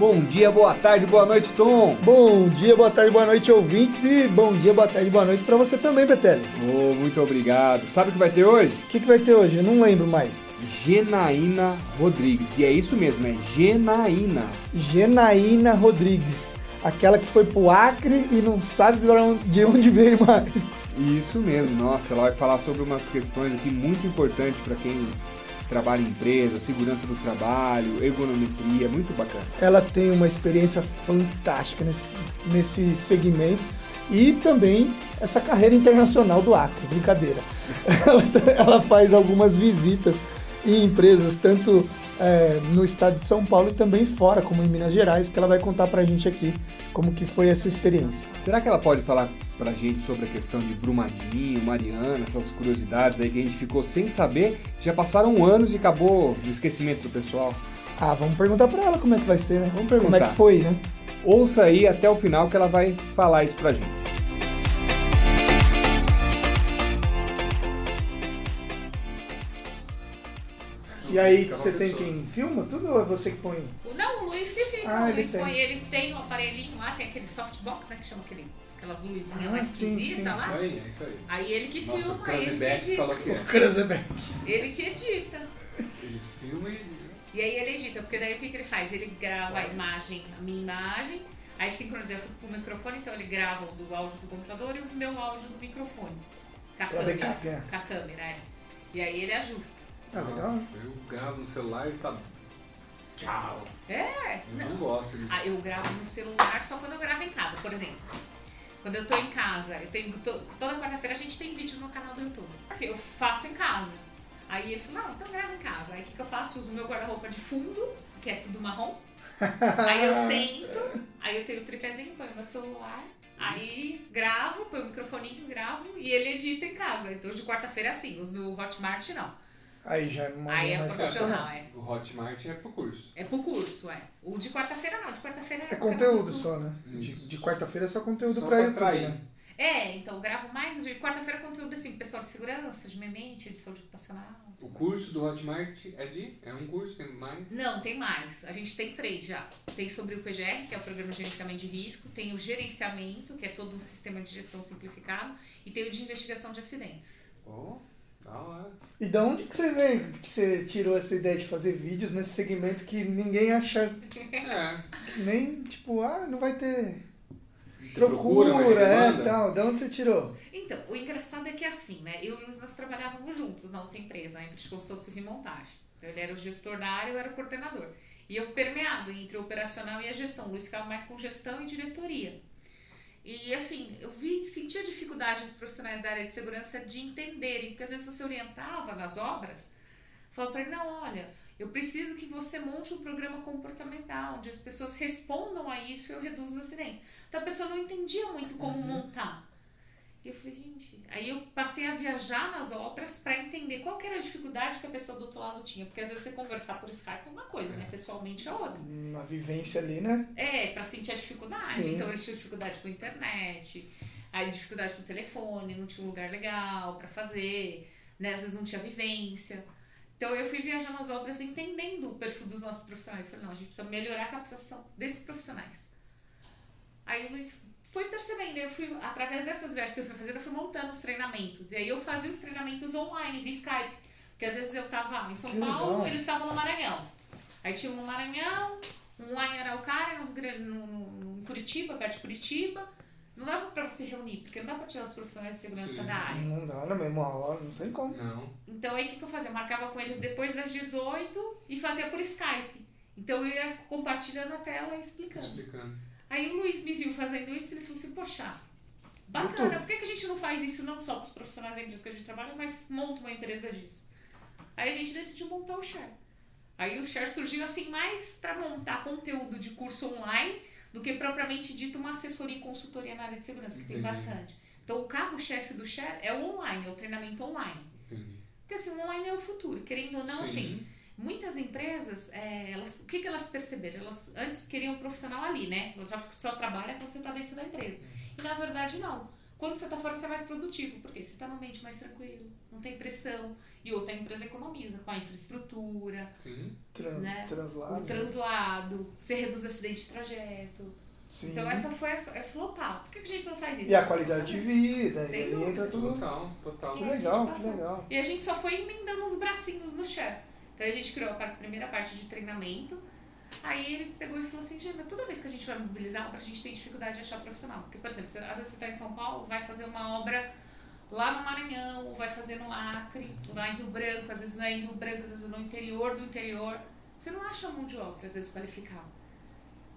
Bom dia, boa tarde, boa noite, Tom. Bom dia, boa tarde, boa noite, ouvintes. E bom dia, boa tarde, boa noite para você também, Betelli. Oh, muito obrigado. Sabe o que vai ter hoje? O que, que vai ter hoje? Eu não lembro mais. Genaína Rodrigues. E é isso mesmo, é Genaína. Genaína Rodrigues. Aquela que foi pro Acre e não sabe de onde veio mais. Isso mesmo, nossa, ela vai falar sobre umas questões aqui muito importantes para quem trabalho em empresa, segurança do trabalho, ergonometria, muito bacana. Ela tem uma experiência fantástica nesse, nesse segmento e também essa carreira internacional do Acre, brincadeira. ela, ela faz algumas visitas em empresas, tanto é, no estado de São Paulo e também fora, como em Minas Gerais, que ela vai contar pra gente aqui como que foi essa experiência. Será que ela pode falar pra gente sobre a questão de Brumadinho, Mariana, essas curiosidades aí que a gente ficou sem saber? Já passaram anos e acabou no esquecimento do pessoal. Ah, vamos perguntar pra ela como é que vai ser, né? Vamos perguntar. Como é que foi, né? Ouça aí até o final que ela vai falar isso pra gente. E aí você tem quem filma tudo ou é você que põe? Não, o Luiz que fica. Ah, o ele Luiz tem. põe, ele tem um aparelhinho lá, tem aquele softbox, né? Que chama aquele, aquelas luzinhas Ah, lá esquisitas lá. aí, é isso aí. Aí ele que Nossa, o filma, ele que Crazyback edita. falou que é. Cruzebeck. Ele que edita. Ele filma e. E aí ele edita, porque daí o que, que ele faz? Ele grava a imagem, a minha imagem, aí sincroniza com o microfone, então ele grava o do áudio do computador e o meu áudio do microfone. Com a câmera. Com a câmera, é. E aí ele ajusta. Ah, legal. Nossa, eu gravo no celular e tá. Tchau. É, Eu não. não gosto disso. Ah, eu gravo no celular só quando eu gravo em casa, por exemplo. Quando eu tô em casa, eu tenho to- toda quarta-feira a gente tem vídeo no canal do YouTube. Porque eu faço em casa. Aí ele falou, não, então grava em casa. Aí o que, que eu faço? Uso meu guarda-roupa de fundo, que é tudo marrom. aí eu sento, aí eu tenho o tripézinho, ponho meu celular, aí gravo, põe o microfoninho, gravo e ele edita em casa. Então os de quarta-feira é assim, os do Hotmart não. Aí já é uma Aí é mais profissional, é. O Hotmart é pro curso. É pro curso, é. O de quarta-feira não, de quarta-feira é. É conteúdo só, né? De, Isso. de quarta-feira é só conteúdo Só pra pra YouTube, atrair. né? É, então eu gravo mais de quarta-feira conteúdo assim, pessoal de segurança, de memente, de saúde ocupacional. O curso do Hotmart é de. É um curso, tem mais. Não, tem mais. A gente tem três já. Tem sobre o PGR, que é o Programa de Gerenciamento de Risco, tem o Gerenciamento, que é todo um sistema de gestão simplificado, e tem o de investigação de acidentes. Pô, hora. E da onde que você vem, que você tirou essa ideia de fazer vídeos nesse segmento que ninguém acha, É. nem tipo, ah, não vai ter procura, mas é, tal. Da onde você tirou? Então, o engraçado é que assim, né? Eu e o Luiz, nós trabalhávamos juntos na outra empresa, a empresa de civil e montagem. Então, ele era o gestor da área, eu era o coordenador. E eu permeava entre o operacional e a gestão. O Luiz ficava mais com gestão e diretoria. E assim, eu vi, sentia dificuldade dos profissionais da área de segurança de entenderem, porque às vezes você orientava nas obras, falava para ele, não, olha, eu preciso que você monte um programa comportamental, onde as pessoas respondam a isso e eu reduzo o acidente. Então a pessoa não entendia muito como montar. E eu falei, gente, aí eu passei a viajar nas obras para entender qual que era a dificuldade que a pessoa do outro lado tinha, porque às vezes você conversar por Skype é uma coisa, né? Pessoalmente é outra. Na vivência ali, né? É, pra sentir a dificuldade. Sim. Então eles tinham dificuldade com a internet, aí dificuldade com o telefone, não tinha um lugar legal pra fazer, né? Às vezes não tinha vivência. Então eu fui viajar nas obras entendendo o perfil dos nossos profissionais. Falei, não, a gente precisa melhorar a capacitação desses profissionais. Aí o Luiz foi percebendo, eu fui, através dessas viagens que eu fui fazendo, eu fui montando os treinamentos. E aí eu fazia os treinamentos online, via Skype. Porque às vezes eu tava em São Que Paulo, legal. eles estavam no Maranhão. Aí tinha um no Maranhão, um lá em Araucária, no, no, no Curitiba, perto de Curitiba. Não dava pra se reunir, porque não dá pra tirar os profissionais de segurança Sim. da área. Não dá na mesma hora, não tem como. Não. Então aí o que, que eu fazia? Eu marcava com eles depois das 18 e fazia por Skype. Então eu ia compartilhando a tela e explicando. Explicando. Aí o Luiz me viu fazendo isso e ele falou assim, poxa, bacana, por que, que a gente não faz isso não só com os profissionais da empresa que a gente trabalha, mas monta uma empresa disso? Aí a gente decidiu montar o Share. Aí o Share surgiu assim mais para montar conteúdo de curso online do que propriamente dito uma assessoria e consultoria na área de segurança, que tem Entendi. bastante. Então o carro-chefe do Share é o online, é o treinamento online. Entendi. Porque assim, o online é o futuro, querendo ou não, Sim. assim, muitas empresas, é, elas, o que, que elas perceberam? Elas antes queriam um profissional ali, né? Elas já só trabalham quando você está dentro da empresa. E na verdade não. Quando você tá fora, você é mais produtivo, porque você tá no ambiente mais tranquilo, não tem pressão. E outra, a empresa economiza com a infraestrutura, Sim. Tran- né? Translado. o translado, você reduz acidente de trajeto. Sim. Então essa foi essa, é flopar. Por que que a gente não faz isso? E a qualidade de vida, Sem e entra tudo. Total, total. Que a legal, que legal. E a gente só foi emendando os bracinhos no share. Então a gente criou a primeira parte de treinamento. Aí ele pegou e falou assim, Gina, toda vez que a gente vai mobilizar a gente tem dificuldade de achar profissional. Porque, por exemplo, às vezes você está em São Paulo, vai fazer uma obra lá no Maranhão, ou vai fazer no Acre, lá em Rio Branco, às vezes não é em Rio Branco, às vezes no interior do interior. Você não acha mão de obra, às vezes, qualificada.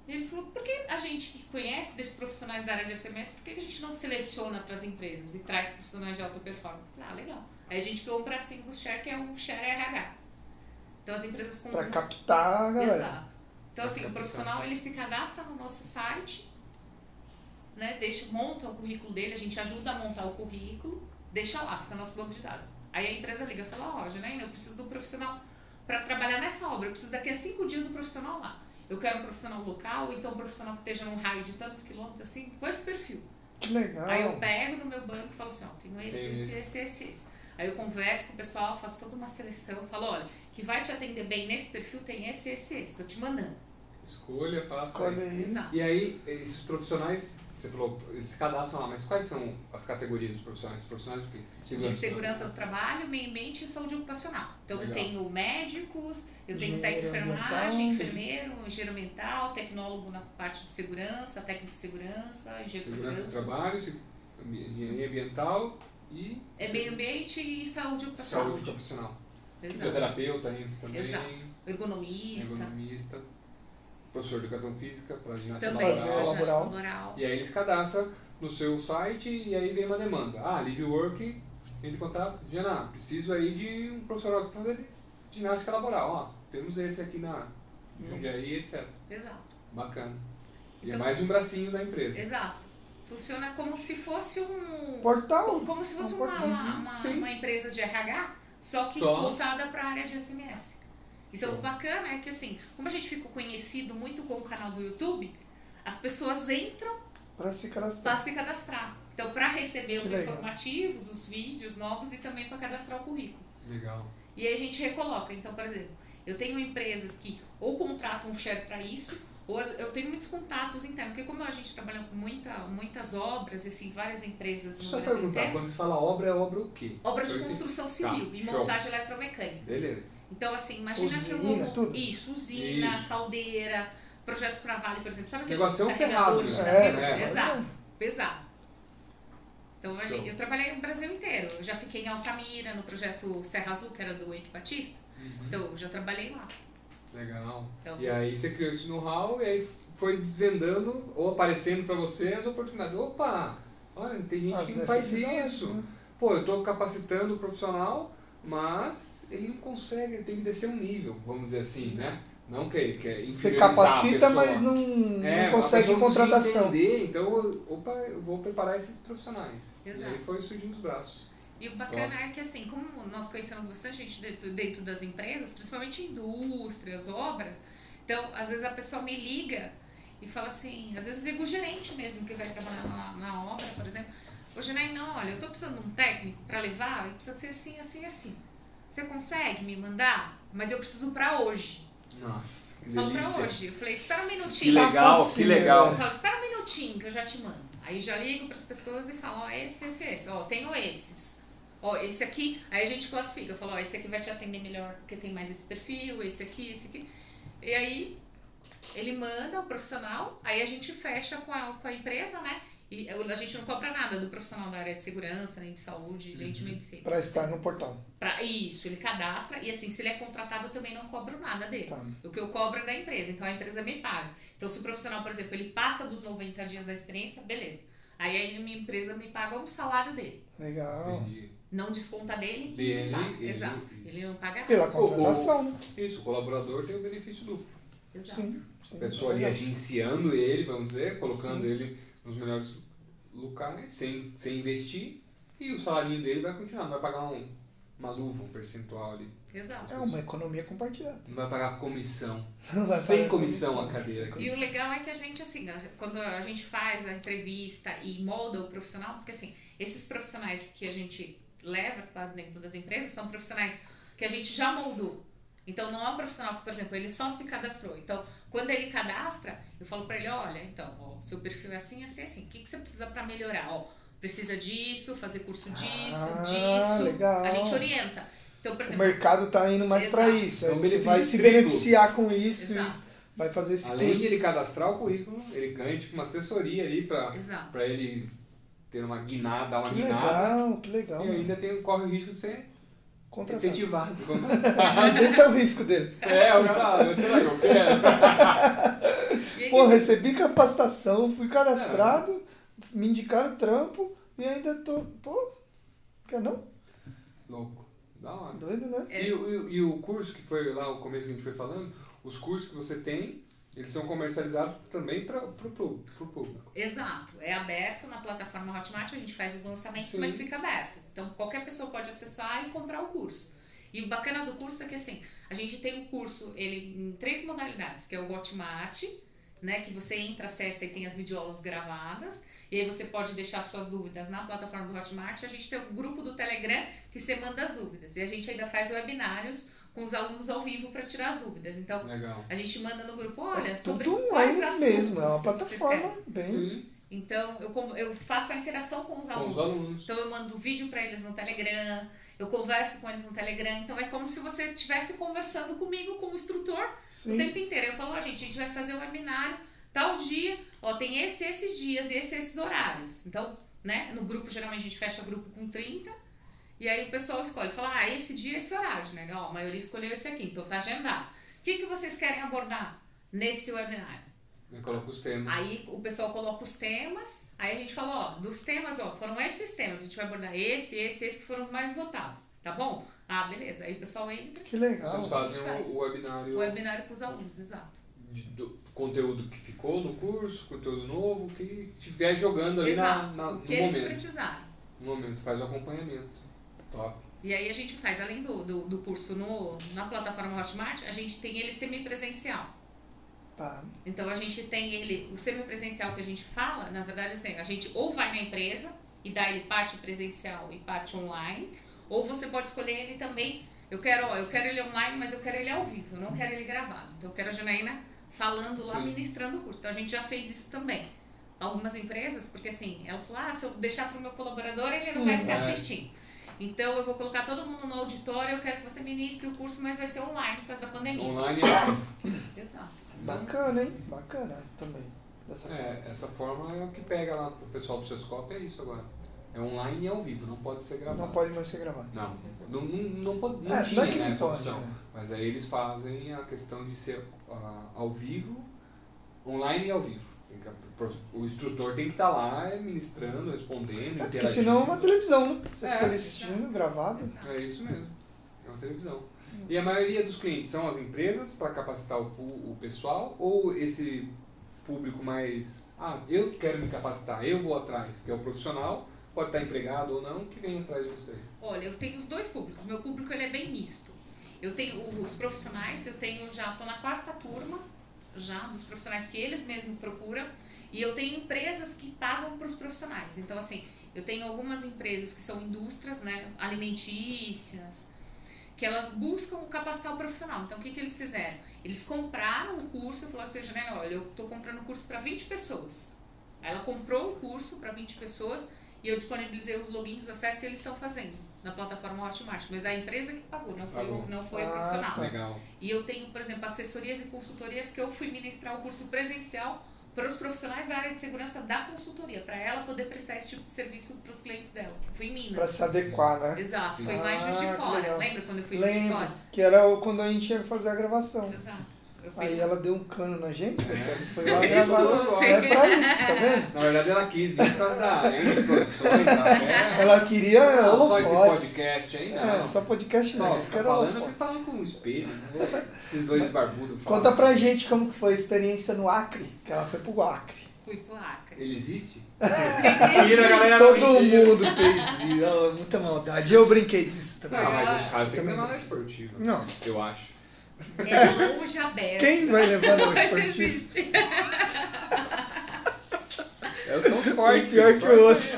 E ele falou, por que a gente que conhece desses profissionais da área de SMS, por que a gente não seleciona para as empresas e traz profissionais de alta performance? Eu falei, ah, legal. Aí a gente criou um bracinho do Share, que é um Share RH. Então as empresas com Pra captar a galera. Exato. Então, assim, o profissional ele se cadastra no nosso site, né? Deixa, monta o currículo dele, a gente ajuda a montar o currículo, deixa lá, fica no nosso banco de dados. Aí a empresa liga e fala, ó, Janaína, eu preciso do profissional para trabalhar nessa obra, eu preciso daqui a cinco dias do profissional lá. Eu quero um profissional local, ou então um profissional que esteja num raio de tantos quilômetros, assim, com esse perfil. Que legal. Aí eu pego no meu banco e falo assim, ó, tenho esse, Tem esse, esse. esse, esse, esse. Aí eu converso com o pessoal, faço toda uma seleção, falo, olha, que vai te atender bem nesse perfil tem esse, esse, esse, tô te mandando. Escolha, faça. Escolhe aí. aí. Exato. E aí, esses profissionais, você falou, eles se cadastram lá, mas quais são as categorias dos profissionais? Profissionais do quê? De segurança do trabalho, meio ambiente e saúde ocupacional. Então eu Legal. tenho médicos, eu tenho técnico de enfermagem, enfermeiro, engenheiro ambiental, tecnólogo na parte de segurança, técnico de segurança, engenheiro de Segurança do segurança. trabalho, engenharia ambiental e É meio ambiente e saúde ocupacional. saúde ocupacional. Exato. Fisioterapeuta ainda também, Exato. Ergonomista. ergonomista, professor de educação física para ginástica Também, laboral. ginástica laboral. laboral. E aí eles cadastram no seu site e aí vem uma demanda. Ah, Live Work, entra em contato. Jana, preciso aí de um profissional para fazer ginástica laboral. Ó, temos esse aqui na Jundiaí, etc. Exato. Bacana. E é Então- mais um bracinho da empresa. Exato. Funciona como se fosse um. Portal. Como, como se fosse Um uma, uma, uma- Sim. uma empresa de RH, só que Só. voltada para a área de SMS. Então, Show. o bacana é que, assim, como a gente ficou conhecido muito com o canal do YouTube, as pessoas entram Pra se para cadastrar. se cadastrar. Então, para receber Que os legal. informativos, os vídeos novos e também para cadastrar o currículo. Legal. E aí a gente recoloca. Então, por exemplo, eu tenho empresas que ou contratam um share para isso, ou as- eu tenho muitos contatos internos, porque como a gente trabalha com muita, muitas obras, assim, várias empresas no Só Brasil perguntar, inteiro, quando você fala obra, é obra o quê? obra de Eu entendi. construção Tá, civil e show. montagem eletromecânica. Beleza. Então, assim, imagina que eu Usina, vou... tudo? Isso, usina, Isso. caldeira, projetos para vale, por exemplo. Sabe aqueles é um carregadores ferrado, de né? É, é. Exato, pesado. Então, Show. eu trabalhei no Brasil inteiro. Eu já fiquei em Altamira, no projeto Serra Azul, que era do Eike Batista. Uhum. Então, eu já trabalhei lá. Legal. Então- E aí você criou esse know-how e aí foi desvendando ou aparecendo para você as oportunidades. Opa, olha, tem gente As que não faz isso. né? Pô, eu estou capacitando o profissional, mas ele não consegue, ele tem que descer um nível, vamos dizer assim, né? Não que ele quer Você inferiorizar a capacita, mas não, não É, consegue não conseguia contratação. Entender, então, opa, eu vou preparar esses profissionais. E Exato. aí foi surgindo os braços. E o bacana é que, assim, como nós conhecemos bastante gente dentro, dentro das empresas, principalmente indústrias, obras, então, às vezes a pessoa me liga e fala assim, às vezes liga o gerente mesmo que vai trabalhar na, na obra, por exemplo. Ô, Genai, não, olha, eu tô precisando de um técnico para levar, e precisa ser assim, assim, assim. Você consegue me mandar? Mas eu preciso para hoje. Nossa, que Falo pra delícia. hoje. Eu falei, espera um Que minutinho. legal, que facinho, legal. Eu falo, espera um minutinho que eu já te mando. Aí já ligo para as pessoas e falo, ó, esse, esse, esse. Ó, tenho esses. Ó, esse aqui. Aí a gente classifica. Eu falo, ó, esse aqui vai te atender melhor porque tem mais esse perfil, esse aqui, esse aqui. E aí ele manda o profissional, aí a gente fecha com a, com a empresa, né? E a gente não cobra nada do profissional da área de segurança, nem de saúde, nem de medicina. Pra estar no portal. Pra, isso, ele cadastra e assim, se ele é contratado, eu também não cobro nada dele. Tá. O que eu cobro é da empresa, então a empresa me paga. Então, se o profissional, por exemplo, ele passa dos 90 dias da experiência, beleza. Aí a minha empresa me paga um salário dele. Legal. Entendi. Não desconta dele, Dele, ele ele- Exato. isso. Ele não paga nada. Pela contratação, né? Isso, o colaborador tem o benefício duplo. Exato. Sim. sim. A pessoa ali Legal. agenciando ele, vamos dizer, colocando ele nos melhores locais, sem, sem investir, e o salário dele vai continuar, não vai pagar um, uma luva, um percentual ali. Exato. É uma economia compartilhada. Não vai pagar comissão. Vai Sem pagar comissão comissão, a cadeira. E o legal é que a gente, assim, quando a gente faz a entrevista e molda o profissional, porque assim, esses profissionais que a gente leva para dentro das empresas são profissionais que a gente já moldou. Então não é um profissional que, por exemplo, ele só se cadastrou. Então, quando ele cadastra, eu falo para ele, olha, então, ó, seu perfil é assim, assim, assim. O que, que você precisa para melhorar? Ó, precisa disso, fazer curso disso, Ah, disso. legal. A gente orienta. Então, por O exemplo, mercado tá indo mais pra Exato. isso. Você benefício vai se beneficiar com isso exato, e vai fazer esse Além curso. de ele cadastrar o currículo, ele ganha tipo uma assessoria ali pra ele ter uma guinada, dar uma Que guinada. legal, que legal. E ainda tem, corre o risco de ser Contratado. efetivado. Esse é o risco dele. é, o cara, sei lá, eu quero. E Pô, recebi capacitação, fui cadastrado, me indicaram trampo e ainda tô. Pô, quer não? Louco. Da hora. Doido, né? É. E, o- e o curso que foi lá, o começo que a gente foi falando, os cursos que você tem, eles são comercializados também para o público. Exato, é aberto na plataforma Hotmart, a gente faz os lançamentos, Sim. mas fica aberto. Então qualquer pessoa pode acessar e comprar o curso. E o bacana do curso é que assim, a gente tem o curso ele em três modalidades, que é o Hotmart, né, que você entra, acessa e tem as videoaulas gravadas, e aí você pode deixar suas dúvidas na plataforma do Hotmart. A gente tem o grupo do Telegram que você manda as dúvidas. E a gente ainda faz webinários com os alunos ao vivo para tirar as dúvidas. Então, Legal. a gente manda no grupo, olha, é sobre tudo quais assuntos mesmo, é uma que vocês querem. plataforma bem. Sim, Então, eu, eu faço a interação com os com alunos. os alunos. Então, eu mando vídeo para eles no Telegram, eu converso com eles no Telegram. Então, é como se você estivesse conversando comigo como instrutor o Sim. tempo inteiro. Eu falo, ó, gente, a gente vai fazer um webinário tal dia, ó, tem esse, esses dias e esses, esses horários. Então, né, no grupo, geralmente a gente fecha grupo com 30. E aí o pessoal escolhe, fala, ah, esse dia, esse horário, né? Ó, a maioria escolheu esse aqui, então tá agendado. O que, que vocês querem abordar nesse webinário? Eu coloco os temas. Aí o pessoal coloca os temas, aí a gente fala, ó, dos temas, ó, foram esses temas, a gente vai abordar esse, esse, esse que foram os mais votados, tá bom? Ah, beleza. Aí o pessoal entra, Que legal. Vocês fazem faz. o, o webinário o webinário com os alunos, exato. de- do conteúdo que ficou no curso, conteúdo novo, que estiver jogando ali na, Exato. na- o no que eles momento. precisarem. No momento, faz o acompanhamento. Top. E aí a gente faz, além do, do, do curso no, na plataforma Hotmart, a gente tem ele semipresencial. Tá. Então a gente tem ele, o semipresencial que a gente fala, na verdade assim, a gente ou vai na empresa e dá ele parte presencial e parte online, ou você pode escolher ele também. Eu quero, ó, eu quero ele online, mas eu quero ele ao vivo, eu não quero ele gravado. Então eu quero a Janaína falando lá, Sim. ministrando o curso. Então a gente já fez isso também. Algumas empresas, porque assim, ela falou: ah, se eu deixar para o meu colaborador, ele não vai Hum, ficar é. assistindo. Então eu vou colocar todo mundo no auditório, eu quero que você ministre o curso, mas vai ser online por causa da pandemia. Online Exato. Bacana, hein? Bacana também. Dessa forma. é, essa forma é o que pega lá pro pessoal do Sescope, é isso agora. É online e ao vivo, não pode ser gravado. Não pode mais ser gravado. Não, não, não, não, pode- não É, tinha não é né, não essa pode, opção. né? Mas aí eles fazem a questão de ser ah, ao vivo, online e ao vivo. O instrutor tem que estar lá ministrando, respondendo, É porque senão é uma televisão, né? Você É, fica ali assistindo, gravado. Exato. É isso mesmo. É uma televisão. E a maioria dos clientes são as empresas para capacitar o, o pessoal ou esse público mais. Ah, eu quero me capacitar, eu vou atrás, que é o profissional, pode estar empregado ou não, que vem atrás de vocês. Olha, eu tenho os dois públicos. Meu público ele é bem misto. Eu tenho os profissionais, eu tenho já, tô na quarta turma já dos profissionais que eles mesmos procuram. E eu tenho empresas que pagam para os profissionais. Então, assim, eu tenho algumas empresas que são indústrias, né, alimentícias, que elas buscam capacitar o profissional. Então, o que, que eles fizeram? Eles compraram o curso e falaram assim, olha, eu estou comprando o curso para 20 pessoas. Ela comprou o curso para 20 pessoas e eu disponibilizei os logins, os acessos e eles estão fazendo na plataforma Hotmart. Mas a empresa que pagou, não foi, o, Pagou. não foi o Ah, profissional. tá. Legal. E eu tenho, por exemplo, assessorias e consultorias que eu fui ministrar o curso presencial para os profissionais da área de segurança da consultoria, para ela poder prestar esse tipo de serviço para os clientes dela. Foi em Minas. Pra se adequar, né? Exato, Sim. foi lá em Juiz de Ah, Fora. legal. Lembra quando eu fui em Juiz de Fora? que era o- quando a gente ia fazer a gravação. Exato. Aí ela deu um cano na gente, É. foi lá gravar. É pra isso, tá vendo? Na verdade, ela quis vir por causa da Endes Produções? É. Ela queria Não, só esse podcast aí, não. É, só podcast Só não. fica falando, eu fico falando com um espelho. Né? Esses dois barbudos falam. Conta pra gente como que foi a experiência no Acre, que ela foi pro Acre. Fui pro Acre. Ele existe? Tira a galera Todo assim, mundo fez isso. muita maldade. Eu brinquei disso também. Não, mas os caras têm que Também levar não. na esportiva. Não. Eu acho. É longe aberto. Quem vai levar no esportivo? Eu sou um forte. pior que o outro.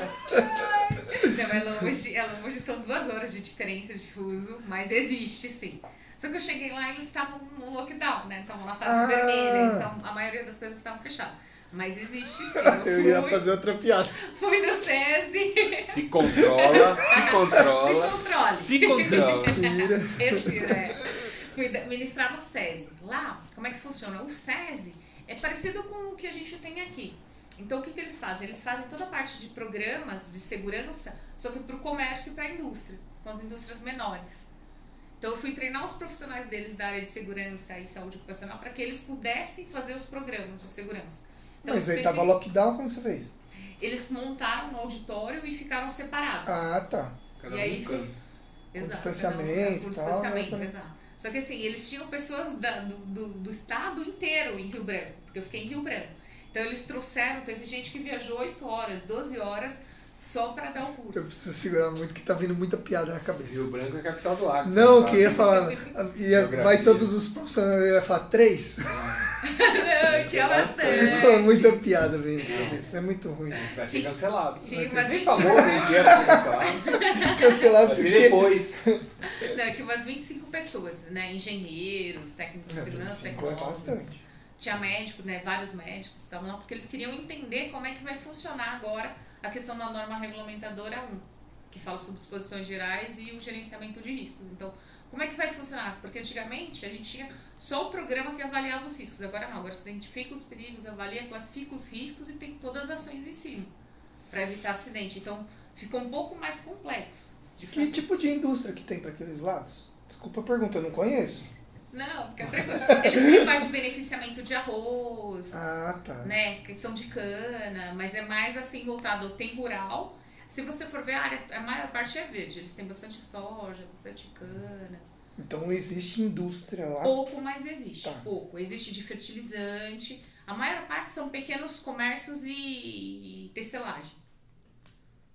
Não, é longe, é longe, são duas horas de diferença de fuso, mas existe sim. Só que eu cheguei lá e eles estavam no lockdown, né? Estavam na fase Ah. vermelha, então a maioria das coisas estavam fechadas. Mas existe sim. Eu, Eu ia fui, fazer outra piada. fui no SESI. Se controla, se Se controla. controle. Se controla. Mentira. Respira, é. Fui ministrar no SESI. Lá, como é que funciona? O SESI é parecido com o que a gente tem aqui. Então, o que, que eles fazem? Eles fazem toda a parte de programas de segurança, só que para o comércio e para a indústria. São as indústrias menores. Então, eu fui treinar os profissionais deles da área de segurança e saúde ocupacional para que eles pudessem fazer os programas de segurança. Então, Mas aí especi- tava lockdown, como você fez? eles montaram um auditório e ficaram separados. Ah, tá. Cada E aí um foi- canto. Exato, distanciamento um- e com tal, distanciamento, né? exato. Só que assim, eles tinham pessoas da- do, do, do estado inteiro em Rio Branco, porque eu fiquei em Rio Branco. Então eles trouxeram, teve gente que viajou 8 horas, 12 horas só para dar o Eu curso. preciso segurar muito que tá vindo muita piada na cabeça. Rio Branco é a capital do Acre. Não, que ia sabe. falar. Ia, vai todos os profissionais, eu ia falar três. Não, tinha bastante. Pô, muita piada vem na cabeça. É muito ruim. Vai ser Tinha- cancelado. tinha Vai umas nem 20 famoso dia pra ser cancelado. Cancelado porque. depois. Não, tinha umas 25 pessoas, né? Engenheiros, técnicos de segurança, 25 é tecnólogos. bastante. Tinha médico, né? Vários médicos estavam lá, porque eles queriam entender como é que vai funcionar agora a questão da norma regulamentadora 1, que fala sobre disposições gerais e o gerenciamento de riscos. Então, como é que vai funcionar? Porque antigamente a gente tinha só o programa que avaliava os riscos. Agora não, agora você identifica os perigos, avalia, classifica os riscos e tem todas as ações em cima para evitar acidente. Então, ficou um pouco mais complexo Que tipo de indústria que tem para aqueles lados? Desculpa a pergunta, eu não conheço. Não, fica tranquilo. Eles têm parte de beneficiamento de arroz, Ah, tá. né, questão de cana, mas é mais assim voltado, tem rural. Se você for ver a área, a maior parte é verde, eles têm bastante soja, bastante cana. Então existe indústria lá. Pouco, mas existe, Tá. pouco. Existe de fertilizante. A maior parte são pequenos comércios e tecelagem.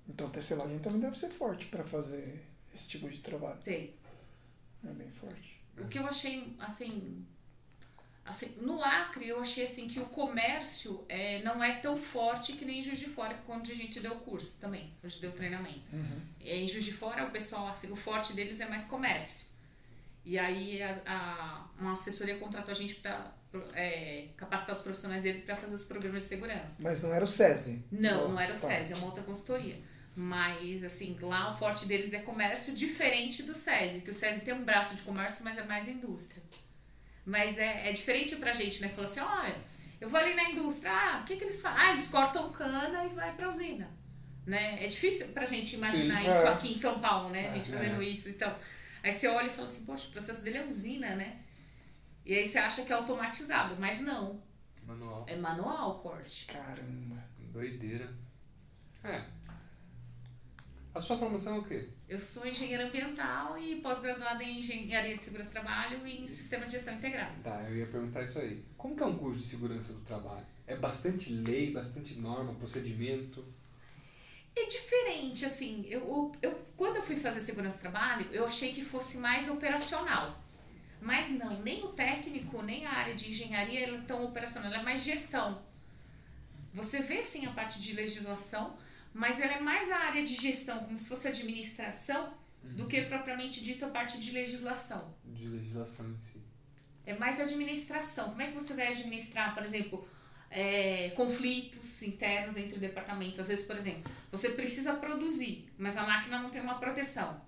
Então tecelagem também deve ser forte para fazer esse tipo de trabalho. Tem. É bem forte. O que eu achei, assim, assim, no Acre eu achei assim que o comércio é, não é tão forte que nem em Juiz de Fora, quando a gente deu curso também, a gente deu treinamento. Uhum. É, Em Juiz de Fora, o pessoal, assim, o forte deles é mais comércio. E aí a, a- uma assessoria contratou a gente para capacitar os profissionais dele para fazer os programas de segurança. Mas não era o SESI. Não, não era o Tá. SESI, é uma outra consultoria. Mas, assim, lá o forte deles é comércio diferente do SESI, que o SESI tem um braço de comércio, mas é mais indústria. Mas é, é diferente pra gente, né? Falar assim, olha, eu vou ali na indústria, ah, o que, que eles fazem? Ah, eles cortam cana e vai pra usina. Né? É difícil pra gente imaginar Sim, isso é. aqui em São Paulo, né? A gente É. fazendo isso. Então, aí você olha e fala assim, poxa, o processo dele é usina, né? E aí você acha que é automatizado, mas não. Manual. É manual o corte. Caramba. Doideira. É. A sua formação é o quê? Eu sou engenheira ambiental e pós-graduada em engenharia de segurança do trabalho e em sistema de gestão integrado. Tá, eu ia perguntar isso aí. Como que é um curso de segurança do trabalho? É bastante lei, bastante norma, procedimento? É diferente, assim, eu, eu, quando eu fui fazer segurança do trabalho, eu achei que fosse mais operacional. Mas não, nem o técnico, nem a área de engenharia é tão operacional, ela é mais gestão. Você vê sim a parte de legislação, mas ela é mais a área de gestão, como se fosse administração, do que propriamente dito a parte de legislação. De legislação em si. É mais administração. Como é que você vai administrar, por exemplo, é, conflitos internos entre departamentos? Às vezes, por exemplo, você precisa produzir, mas a máquina não tem uma proteção.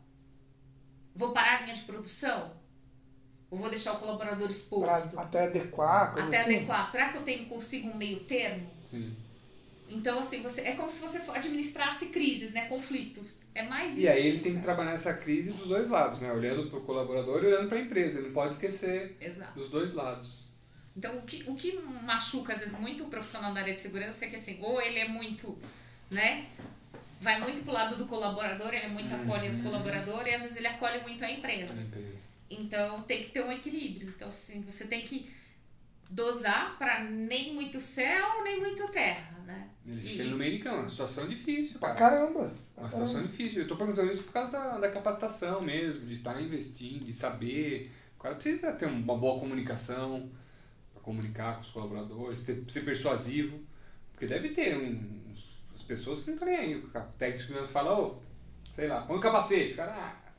Vou parar a linha de produção? Ou vou deixar o colaborador Pra exposto? até adequar, coisa Até assim. adequar. Será que eu tenho consigo um meio termo? Sim. Então, assim, você é como se você administrasse crises, né? Conflitos. É mais isso. E aí ele tem que trabalhar essa crise dos dois lados, né? Olhando para o colaborador e olhando para a empresa. Ele não pode esquecer Exato. dos dois lados. Então, o que, o que machuca, às vezes, muito o profissional da área de segurança é que, assim, ou ele é muito, né? Vai muito pro lado do colaborador, ele é muito acolhe o colaborador e, às vezes, ele acolhe muito a empresa. A empresa. Então, tem que ter um equilíbrio. Então, assim, você tem que dosar para nem muito céu, nem muito terra, né? Ele E- fica no meio de campo, uma situação difícil, Pra cara. caramba. Uma situação difícil. Eu tô perguntando isso por causa da, da capacitação mesmo, de estar investindo, de saber. O cara precisa ter uma boa comunicação para comunicar com os colaboradores, ter, ser persuasivo. Porque deve ter um- uns, as pessoas que não estão nem aí. O cara- técnico que nós fala, ô, sei lá, põe o capacete. O cara, ah,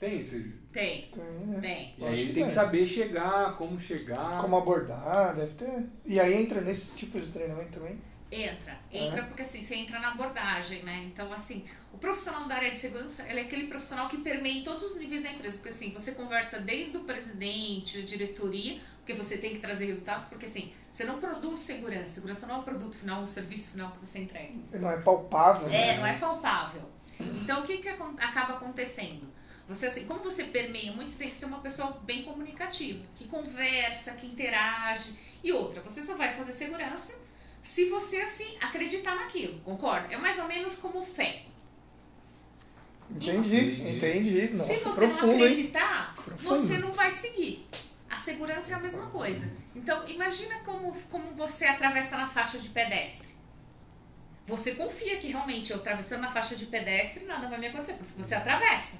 tem esse. Tem, Tem, né? tem. E aí ele que tem que tem. saber chegar, como chegar. Como abordar, deve ter. E aí entra nesse tipo de treinamento também? Entra, entra porque assim, você entra na abordagem, né? Então, assim, o profissional da área de segurança, ele é aquele profissional que permeia em todos os níveis da empresa. Porque assim, você conversa desde o presidente, a diretoria, porque você tem que trazer resultados, porque assim, você não produz segurança. Segurança não é um produto final, um serviço final que você entrega. Não é palpável, né? É, não é palpável. Então, o que, que acaba acontecendo? Você, assim, como você permeia muito, você tem que ser uma pessoa bem comunicativa, que conversa, que interage. E outra, você só vai fazer segurança se você, assim, acreditar naquilo, concorda? É mais ou menos como fé. Entendi, Entendi. entendi. Nossa, se você não profundo, hein? acreditar, Profundo. você não vai seguir. A segurança é a mesma coisa. Então, imagina como, como você atravessa na faixa de pedestre. Você confia que realmente eu atravessando na faixa de pedestre nada vai me acontecer, porque você atravessa.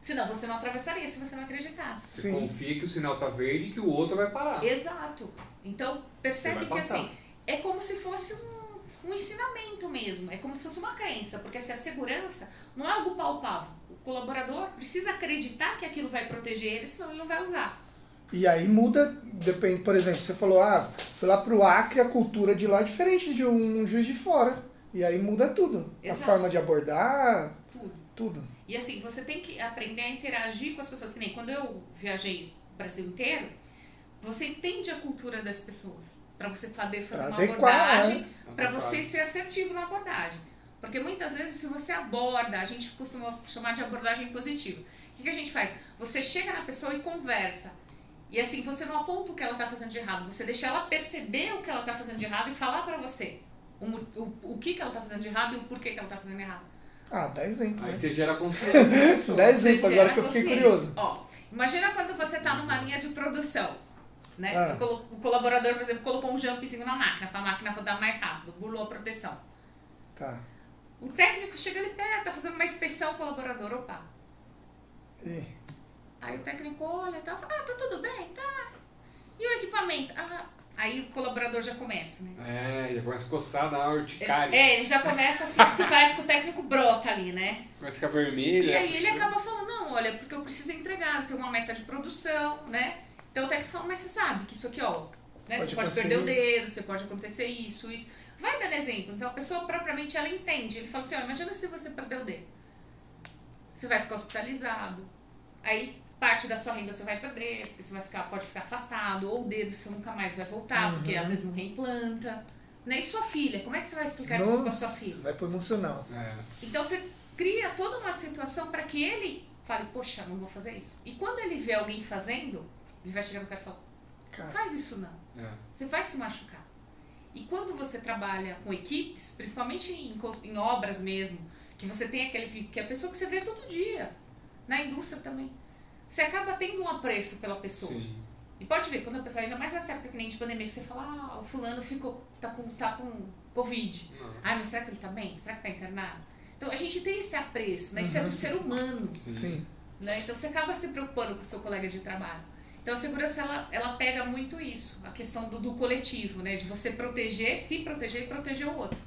Senão você não atravessaria se você não acreditasse. Você Sim. confia que o sinal tá verde e que o outro vai parar. Exato. Então, percebe que passar. assim, é como se fosse um, um ensinamento mesmo, é como se fosse uma crença, porque assim, a segurança não é algo palpável. O colaborador precisa acreditar que aquilo vai proteger ele, senão ele não vai usar. E aí muda, depende, por exemplo, você falou, ah, fui lá pro Acre, a cultura de lá é diferente de um, juiz de fora. E aí muda tudo. Exato. A forma de abordar, Tudo. tudo. E assim, você tem que aprender a interagir com as pessoas. Que nem quando eu viajei o Brasil inteiro, você entende a cultura das pessoas. Pra você poder fazer Pra uma adequar, abordagem, né? pra você ser assertivo na abordagem. Porque muitas vezes, se você aborda, a gente costuma chamar de abordagem positiva. O que, que a gente faz? Você chega na pessoa e conversa. E assim, você não aponta o que ela tá fazendo de errado, você deixa ela perceber o que ela tá fazendo de errado e falar pra você o, o, o que, que ela tá fazendo de errado e o porquê que ela tá fazendo errado. Ah, dá exemplo. Aí Né? você gera consciência. pessoa. Dá exemplo agora que eu fiquei curioso. Ó, imagina quando você tá numa linha de produção, né? Ah. O colo- O colaborador, por exemplo, colocou um jumpzinho na máquina para a máquina rodar mais rápido, burlou a proteção. Tá. O técnico chega ali perto, tá fazendo uma inspeção, o colaborador, opa. E, Aí o técnico olha e tá, fala, ah, tá tudo bem, tá. E o equipamento? Ah, aí o colaborador já começa, né? É, já começa a coçar na urticária. É, ele já começa assim, porque parece que o técnico brota ali, né? Começa a ficar vermelho. E aí ele acaba falando, não, olha, porque eu preciso entregar, eu tenho uma meta de produção, né? Então o técnico fala, mas você sabe que isso aqui, ó, né? Pode você pode perder o isso. dedo, você pode acontecer isso, isso. Vai dando exemplos. Então a pessoa propriamente ela entende. Ele fala assim, ó, imagina se você perder o dedo. Você vai ficar hospitalizado. Aí parte da sua renda você vai perder, porque você vai ficar, pode ficar afastado, ou o dedo você nunca mais vai voltar, porque Uhum. às vezes não reimplanta. Né? E sua filha? Como é que você vai explicar isso pra sua nossa, filha? vai pro emocional. É. Então você cria toda uma situação para que ele fale, poxa, não vou fazer isso. E quando ele vê alguém fazendo, ele vai chegar no cara e falar, Cara, faz isso não. É. Você vai se machucar. E quando você trabalha com equipes, principalmente em, em obras mesmo, que você tem aquele equipe, que é a pessoa que você vê todo dia, na indústria também, você acaba tendo um apreço pela pessoa. Sim. E pode ver, quando a pessoa, ainda mais nessa época que nem de pandemia, que você fala, ah, o fulano ficou, tá com, tá com Covid. Não. Ah, mas será que ele tá bem? Será que tá internado? Então a gente tem esse apreço, né? Isso é Uhum. do ser humano, Sim. sim. né? Então você acaba se preocupando com o seu colega de trabalho. Então a segurança ela, ela pega muito isso, a questão do, do coletivo, né? De você proteger, se proteger e proteger o outro.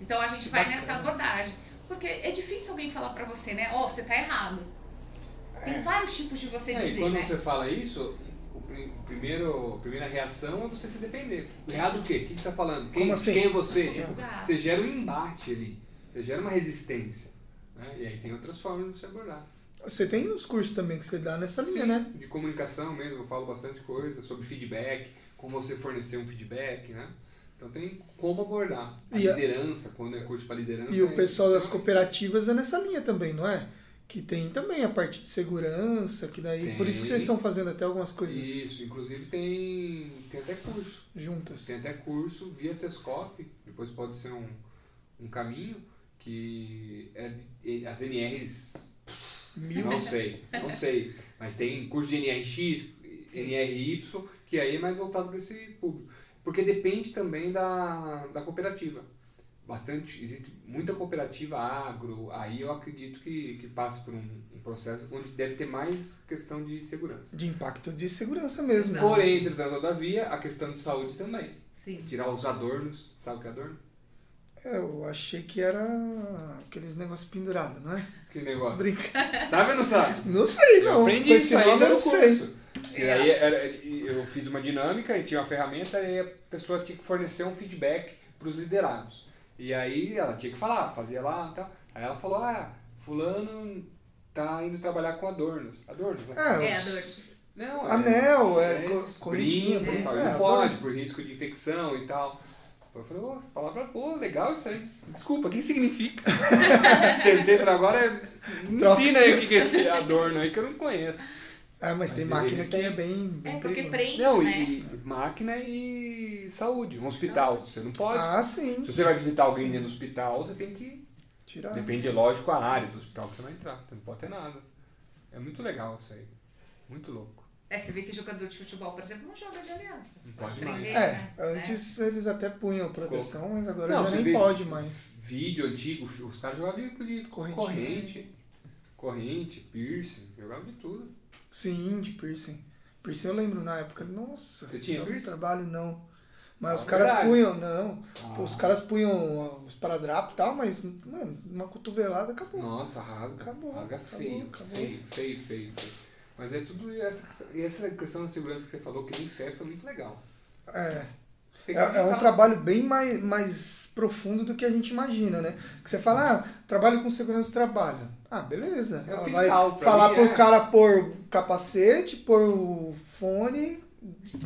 Então a gente Que vai bacana. nessa abordagem. Porque é difícil alguém falar pra você, né? Ó, você tá errado. Tem É. vários tipos de você É, e dizer, quando né? você fala isso, o pri- primeiro, a primeira reação é você se defender. Errado o quê? O que você tá falando? Quem, Como assim? quem é você? Tipo, você gera um embate ali. Você gera uma resistência. Né? E aí tem outras formas de você abordar. Você tem uns cursos também que você dá nessa linha, Sim, né? De comunicação mesmo, eu falo bastante coisa sobre feedback, como você fornecer um feedback, né? Então tem como abordar. A E a- liderança, quando é curso para liderança. E o é pessoal das extremamente- cooperativas é nessa linha também, não é? Que tem também a parte de segurança, que daí. Por isso que Tem. vocês estão fazendo até algumas coisas Isso, inclusive tem, tem até curso. juntas. Tem até curso via Sescop, depois pode ser um, um caminho que é as NRs, Mil. não sei, não sei, mas tem curso de NRX, NRY, que aí é mais voltado para esse público. Porque depende também da, da cooperativa. Bastante, existe muita cooperativa agro, aí eu acredito que, que passa por um, um processo onde deve ter mais questão de segurança. De impacto de segurança mesmo. Exato. Porém, entretanto, todavia, a questão de saúde também. Sim. Tirar os adornos, sabe o que é adorno? É, eu achei que era aqueles negócios pendurados, não é? Que negócio. Brinca. Sabe ou não sabe? Não sei, Eu não. aprendi Com esse isso aí nome eu no não sei. curso. E aí era- eu fiz uma dinâmica e tinha uma ferramenta e a pessoa tinha que fornecer um feedback para os liderados. E aí ela tinha que falar, fazia lá e tal. Aí ela falou, ah, fulano tá indo trabalhar com adornos. Adornos, né? É, É, os- adorno. Não, Anel, é, co- isso, correntinha, tal. é, não pode, adornos. por risco de infecção e tal. Eu falei, ô, palavra boa, legal isso aí. Desculpa, o que significa? Sentei pra agora, me Troca. ensina aí o que que é esse adorno aí que eu não conheço. É, mas, tem Mas máquina eles que é bem, bem É porque prende, Não, né? e máquina e saúde, um hospital. Você não pode. Ah, sim. Se você vai visitar alguém dentro do hospital, você tem que. Tirar. Depende, lógico, a área do hospital que você vai entrar. Você não pode ter nada. É muito legal isso aí. Muito louco. É, você vê que jogador de futebol, por exemplo, não joga de aliança. Não pode mais. É, né? antes eles até punham proteção, mas agora Não, já nem pode mais. Vídeo antigo, os caras jogavam de, Correntinha. corrente, corrente, piercing, jogavam de tudo. Sim, de piercing. Piercing eu lembro na época. Nossa, Você tinha eu piercing? não trabalho não. Mas Ah, os caras verdade. punham, não. Ah. Pô, Os caras punham os paradrapos e tal, mas, mano, uma cotovelada acabou. Nossa, rasga. Acabou, rasga acabou, feio, acabou. feio, feio, feio, feio. Mas é tudo essa questão, e essa questão da segurança que você falou, que nem fé, foi muito legal. É. É, é um trabalho bem mais, mais profundo do que a gente imagina, né? Que você fala, ah, trabalho com segurança do trabalho. Ah, beleza. É o Ela fiscal, vai falar mim, pro é. cara pôr capacete, pôr o fone,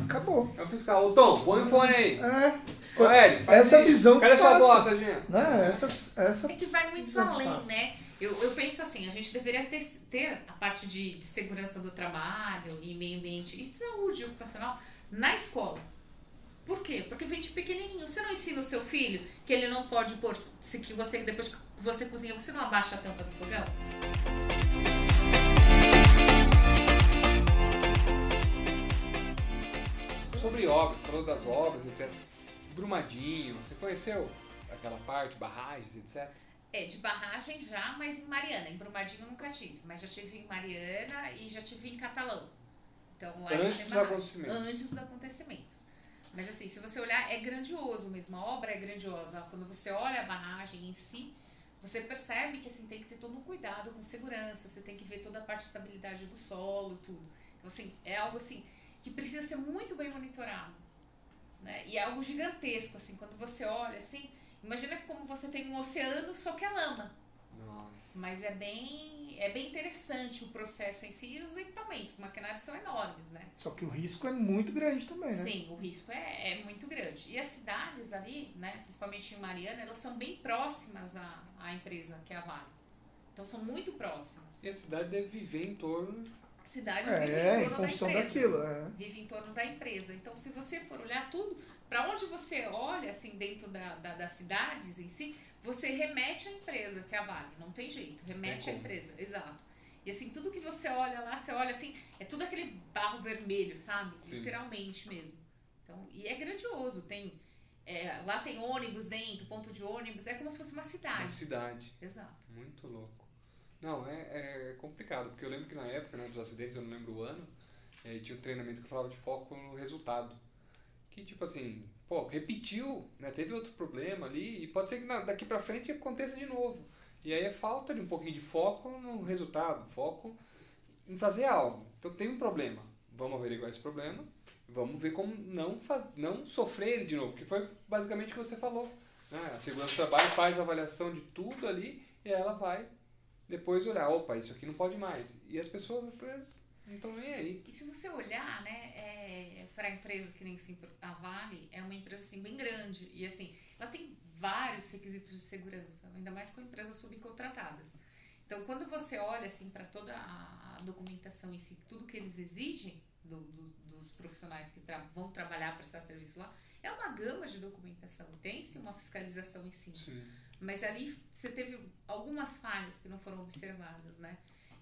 acabou. É o fiscal, ô Tom, põe o fone aí. É, Ô, faz essa isso. visão Cadê que sua passa. bota, gente? né? Essa, essa É que vai muito além, passa. né? Eu, eu penso assim, a gente deveria ter, ter a parte de, de segurança do trabalho e meio ambiente e saúde ocupacional na escola. Por quê? Porque vem de pequenininho. Você não ensina o seu filho que ele não pode pôr, se que você depois que você cozinha, você não abaixa a tampa do fogão? Sobre obras, falou das obras, etc. Brumadinho, você conheceu aquela parte, barragens, etc? É, de barragem já, mas em Mariana. Em Brumadinho eu nunca tive. Mas já tive em Mariana e já tive em Catalão. Então lá Antes dos acontecimentos. Antes dos acontecimentos. Mas assim, se você olhar, é grandioso mesmo. A obra é grandiosa. Quando você olha a barragem em si, você percebe que assim, tem que ter todo um cuidado com segurança. Você tem que ver toda a parte de estabilidade do solo e tudo. Então assim, é algo assim que precisa ser muito bem monitorado. Né? E é algo gigantesco, assim, quando você olha assim, imagina como você tem um oceano, só que é lama. Nossa. Mas é bem, é bem interessante o processo em si e os equipamentos, os maquinários são enormes, né? Só que o risco é muito grande também, né? Sim, o risco é, é muito grande. E as cidades ali, né, principalmente em Mariana, elas são bem próximas à, à empresa, que é a Vale. Então são muito próximas. E a cidade deve viver em torno. A cidade vive É, em em torno função da empresa. daquilo. É. Vive em torno da empresa. Então, se você for olhar tudo, para onde você olha, assim, dentro da, da- das cidades em si, você remete à empresa, que é a Vale. Não tem jeito, remete Tem à empresa, exato. E assim, tudo que você olha lá, você olha assim, é tudo aquele barro vermelho, sabe? Sim. Literalmente mesmo. Então, e é grandioso. Tem, é, lá tem ônibus dentro, ponto de ônibus, é como se fosse uma da cidade. cidade. Exato. Muito louco. Não, é, é complicado, porque eu lembro que na época né, dos acidentes, eu não lembro o ano, eh, tinha um treinamento que falava de foco no resultado. Que tipo assim, pô, repetiu, né? Teve outro problema ali, e pode ser que daqui pra frente aconteça de novo. E aí é falta de um pouquinho de foco no resultado, foco em fazer algo. Então tem um problema. Vamos averiguar esse problema, vamos ver como não, faz, não sofrer de novo, que foi basicamente o que você falou. Né? A segurança do trabalho faz a avaliação de tudo ali e ela vai depois olhar, opa, isso aqui não pode mais. E as pessoas às vezes não estão nem aí. E se você olhar, né, é, para a empresa que nem assim, a Vale, é uma empresa assim bem grande e assim, ela tem vários requisitos de segurança, ainda mais com empresas subcontratadas. Então, quando você olha assim para toda a documentação em si, tudo que eles exigem do- dos, dos profissionais que tra- vão trabalhar, prestar serviço lá, é uma gama de documentação. Tem-se uma fiscalização em cima. Mas ali você teve algumas falhas que não foram observadas, né?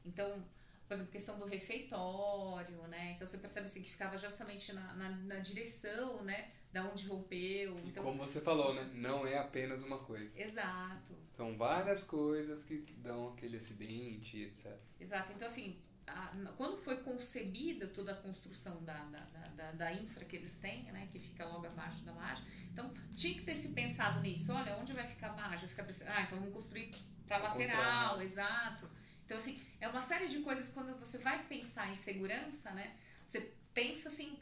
Então, por exemplo, questão do refeitório, né? Então você percebe assim, que ficava justamente na, na, na direção, né? Da onde rompeu. E Então, como você falou, né? Não é apenas uma coisa. Exato, São várias coisas que dão aquele acidente, etc. exato. Então, assim, a- quando foi concebida toda a construção da, da, da, da, infra que eles têm, né? Que fica logo abaixo da laje, então tinha que ter se pensado nisso. Olha, onde vai ficar? Vai ficar, preci- ah, então vamos construir para lateral, exato. Então, assim, é uma série de coisas quando você vai pensar em segurança, né? Você pensa assim,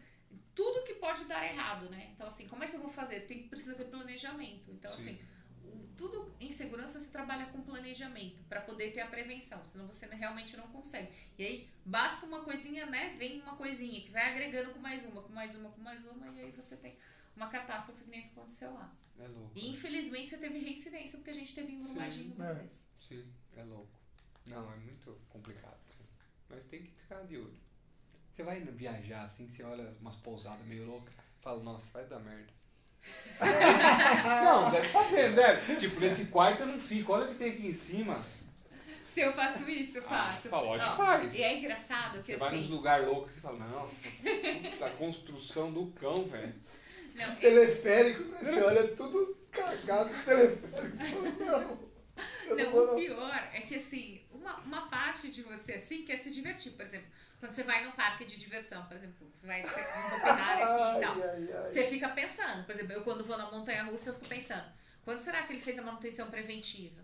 tudo que pode dar errado, né? Então, assim, como é que eu vou fazer? Tem, precisa ter planejamento. Então, Sim. assim, o- tudo em segurança você trabalha com planejamento para poder ter a prevenção, senão você realmente não consegue. E aí, basta uma coisinha, né? Vem uma coisinha que vai agregando com mais uma, com mais uma, com mais uma, e aí você tem uma catástrofe que nem a que aconteceu lá. É louco. E infelizmente você teve reincidência porque a gente teve um Brumadinho é. depois. Sim, é louco. Não, é muito complicado. sim. Mas tem que ficar de olho. Você vai viajar assim, você olha umas pousadas meio loucas, fala, nossa, vai dar merda. Não, deve fazer, deve. Tipo, nesse quarto eu não fico, olha o que tem aqui em cima. Se eu faço isso, eu Ah, faço. fala, lógico Ó, faz. E é engraçado que Você vai nos assim. lugares loucos e fala, nossa, puta construção do cão, velho. Não, eu- Teleférico, né? Você olha tudo cagado os teleféricos. Não. eu Não, vou, o pior é que assim, uma, uma parte de você assim quer se divertir, por exemplo, quando você vai num parque de diversão, por exemplo, você vai Hopi-Hari aqui e tal. Ai, ai, ai. Você fica pensando, por exemplo, eu quando vou na montanha russa eu fico pensando, quando será que ele fez a manutenção preventiva?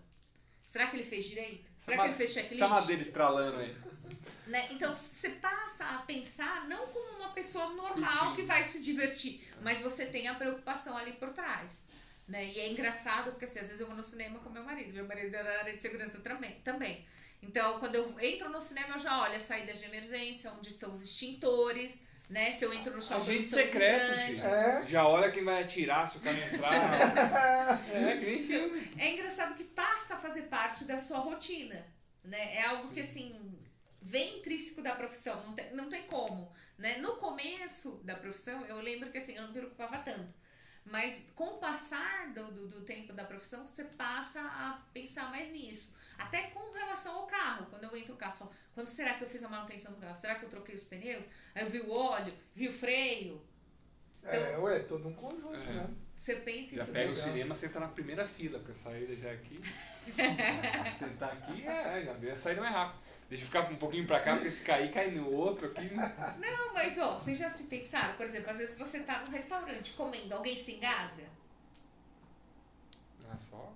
Será que ele fez direito? Será que ele fez checklist? Essa madeira estralando aí. Né? Então você passa a pensar não como uma pessoa normal que vai se divertir, mas você tem a preocupação ali por trás. Né? E é engraçado porque assim, às vezes eu vou no cinema com meu marido, meu marido é da área de segurança também. também. Então, quando eu entro no cinema, eu já olho as saídas de emergência, onde estão os extintores, né? Se eu entro no shopping, Agente secreto, filho. É. Já olha quem vai atirar se o cara entrar. é, que nem filme. É engraçado que passa a fazer parte da sua rotina, né? É algo que, assim, vem intrínseco da profissão, não tem, não tem como, né? No começo da profissão, eu lembro que, assim, eu não me preocupava tanto. Mas com o passar do, do, do tempo da profissão, você passa a pensar mais nisso. Até com relação ao carro. Quando eu entro no carro, eu falo, quando será que eu fiz a manutenção do carro? Será que eu troquei os pneus? Aí eu vi o óleo, vi o freio. É, ué, todo um conjunto, É. né? Você pensa em Já tudo. pega o legal. cinema, senta na primeira fila, porque a saída já é aqui. Sentar aqui, é, já vê a saída mais rápido. Deixa eu ficar um pouquinho pra cá, porque se cair, cai no outro aqui. Não, mas ó, vocês já se pensaram, por exemplo, às vezes você tá num restaurante comendo, alguém se engasga, Ah, só.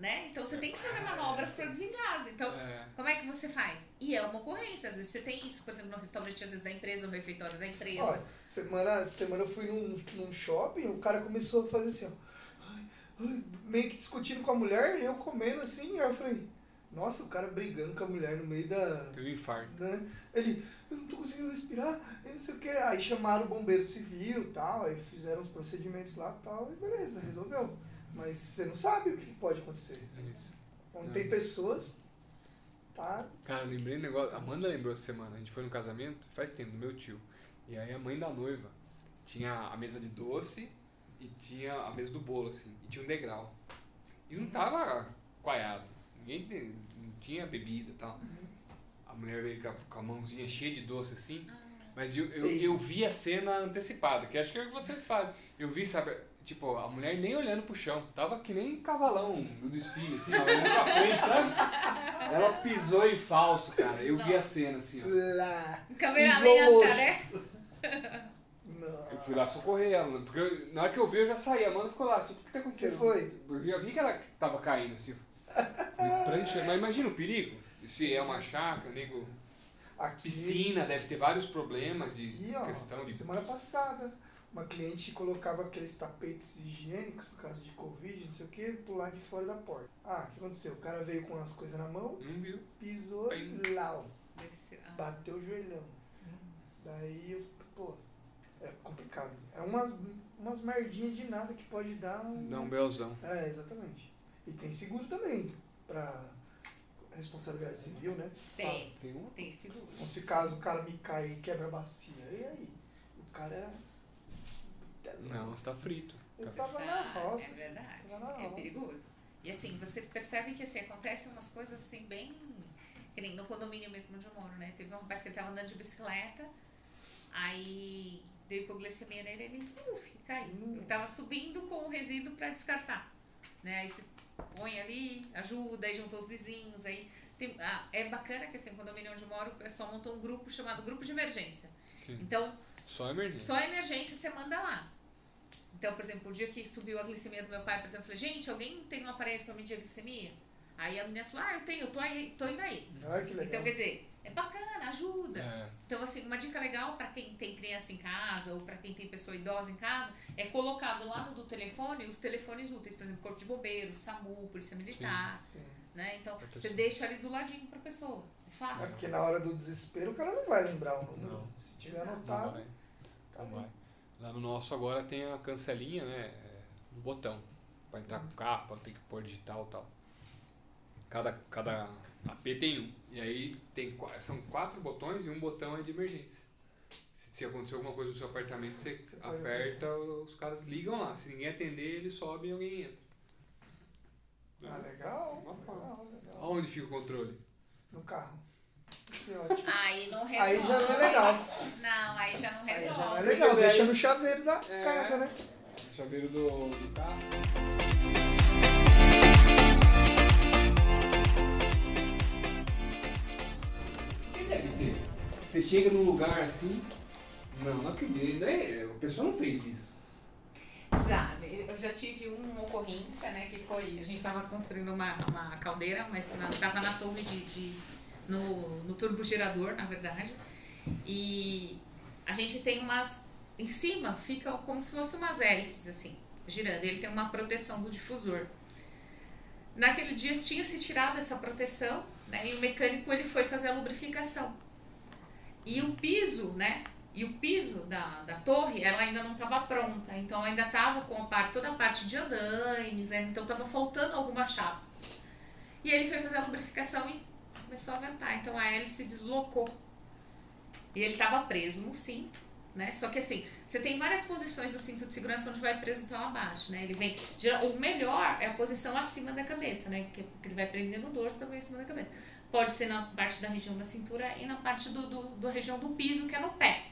Né? Então você tem que fazer manobras para desengasga. Então, É. como é que você faz? E é uma ocorrência, às vezes você tem isso, por exemplo, no restaurante, às vezes da empresa, no refeitório da empresa. Ó, semana, semana eu fui num, num shopping, o cara começou a fazer assim, ó. ai, ai, meio que discutindo com a mulher, e eu comendo assim, aí eu falei, nossa, o cara brigando com a mulher no meio da. Teve um infarto. Né? Ele, eu não tô conseguindo respirar, e não sei o que. Aí chamaram o bombeiro civil e tal, aí fizeram os procedimentos lá e tal, e beleza, resolveu. Mas você não sabe o que pode acontecer. Isso. Onde Não. tem pessoas, tá? Cara, eu lembrei um negócio. A Amanda lembrou essa semana. A gente foi no casamento, faz tempo, do meu tio. E aí a mãe da noiva tinha a mesa de doce e tinha a mesa do bolo, assim. E tinha um degrau. E não tava coalhado. Ninguém não tinha bebida e tal. A mulher veio com a, com a mãozinha cheia de doce, assim. Mas eu, eu, eu vi a cena antecipada, que acho que é o que vocês fazem. Eu vi, sabe, tipo, a mulher nem olhando pro chão. Tava que nem cavalão do desfile, assim, ó, olhando pra frente, sabe? Ela pisou em falso, cara. Eu vi a cena, assim, ó. Lá. Câmera lenta, né? Eu fui lá socorrer ela, porque eu- na hora que eu vi eu já saí. A Amanda ficou lá, assim, o que tá acontecendo? Você foi? Eu já vi que ela tava caindo, assim. Me prancha. Mas imagina o perigo. Se é uma chácara, nego. Aqui, Piscina, deve ter vários problemas de aqui, ó, questão de. semana passada, uma cliente colocava aqueles tapetes higiênicos por causa de Covid, não sei o que, pro lado de fora da porta. Ah, o que aconteceu? O cara veio com as coisas na mão, Não viu? pisou Bem. e ser- ah. bateu o joelhão. Daí eu, pô, é complicado. É umas, umas merdinhas de nada que pode dar um. Dá um belzão. É, exatamente. E tem seguro também, pra responsabilidade civil, né? Tem, Tem um? tem seguro. Então, se caso o cara me cai e quebra a bacia, e aí? O cara é. Não, você tá frito. Ele Tá tava na roça. É verdade. Tava na É perigoso. E assim, você percebe que assim, acontecem umas coisas assim bem. Que nem no condomínio mesmo onde eu moro, né? Teve um rapaz que ele tava andando de bicicleta, aí deu hipoglicemia nele, ele uf, caiu. Ele tava subindo com o resíduo para descartar. Né? Aí você põe ali, ajuda, aí juntou os vizinhos, aí tem, ah, é bacana que assim, no condomínio onde eu moro, o pessoal montou um grupo chamado grupo de emergência. Sim. Então, Só emergência. só emergência você manda lá. Então, por exemplo, o dia que subiu a glicemia do meu pai, por exemplo, eu falei, gente, alguém tem um aparelho para medir a glicemia? Aí a menina falou, ah, eu tenho, eu tô, aí, tô indo aí. Ai, que legal. Então, quer dizer, é bacana, ajuda. É. Então, assim, uma dica legal para quem tem criança em casa ou para quem tem pessoa idosa em casa é colocar do lado do telefone os telefones úteis, por exemplo, Corpo de Bombeiros, SAMU, Polícia Militar, Sim. né? Então, você deixa ali do ladinho pra pessoa. É É fácil. porque na hora do desespero o cara não vai lembrar o número. Não. Se tiver Exato. Não anotado, vai. Não acabou. vai. Lá no nosso agora tem a cancelinha, né? é, Do botão. Pra entrar com o carro, pra ter que pôr digital e tal. Cada, cada AP tem um. E aí tem, são quatro botões e um botão é de emergência. Se, se acontecer alguma coisa no seu apartamento, você aperta, os caras ligam lá. Se ninguém atender, ele sobe e alguém entra. Ah, legal. Uma forma. legal, legal. Aonde fica o controle? No carro. Ótimo. Aí não resolve. Aí já não é legal. Não, aí já não Aí já resolve. não é legal, Porque deixa no chaveiro da É. casa, né? Chaveiro do, do carro. Quem deve ter? Você chega num lugar assim. Não, não acredito. né? A pessoa não fez isso. Já, eu já tive uma ocorrência, né, que foi, a gente estava construindo uma, uma caldeira, mas estava na torre de, de no, no turbogerador, na verdade, e a gente tem umas, em cima fica como se fossem umas hélices, assim, girando, ele tem uma proteção do difusor. Naquele dia tinha se tirado essa proteção, né, e o mecânico ele foi fazer a lubrificação. E o piso, né, e o piso da, da torre, ela ainda não estava pronta, então ainda estava com a parte, toda a parte de andaimes, né? então estava faltando algumas chapas. E ele foi fazer a lubrificação e começou a ventar, então a hélice deslocou. E ele estava preso no cinto, né? Só que assim, você tem várias posições do cinto de segurança onde vai preso então abaixo, né? Ele vem, o melhor é a posição acima da cabeça, né? Porque ele vai prender no dorso também acima da cabeça. Pode ser na parte da região da cintura e na parte do, do, do região do piso, que é no pé.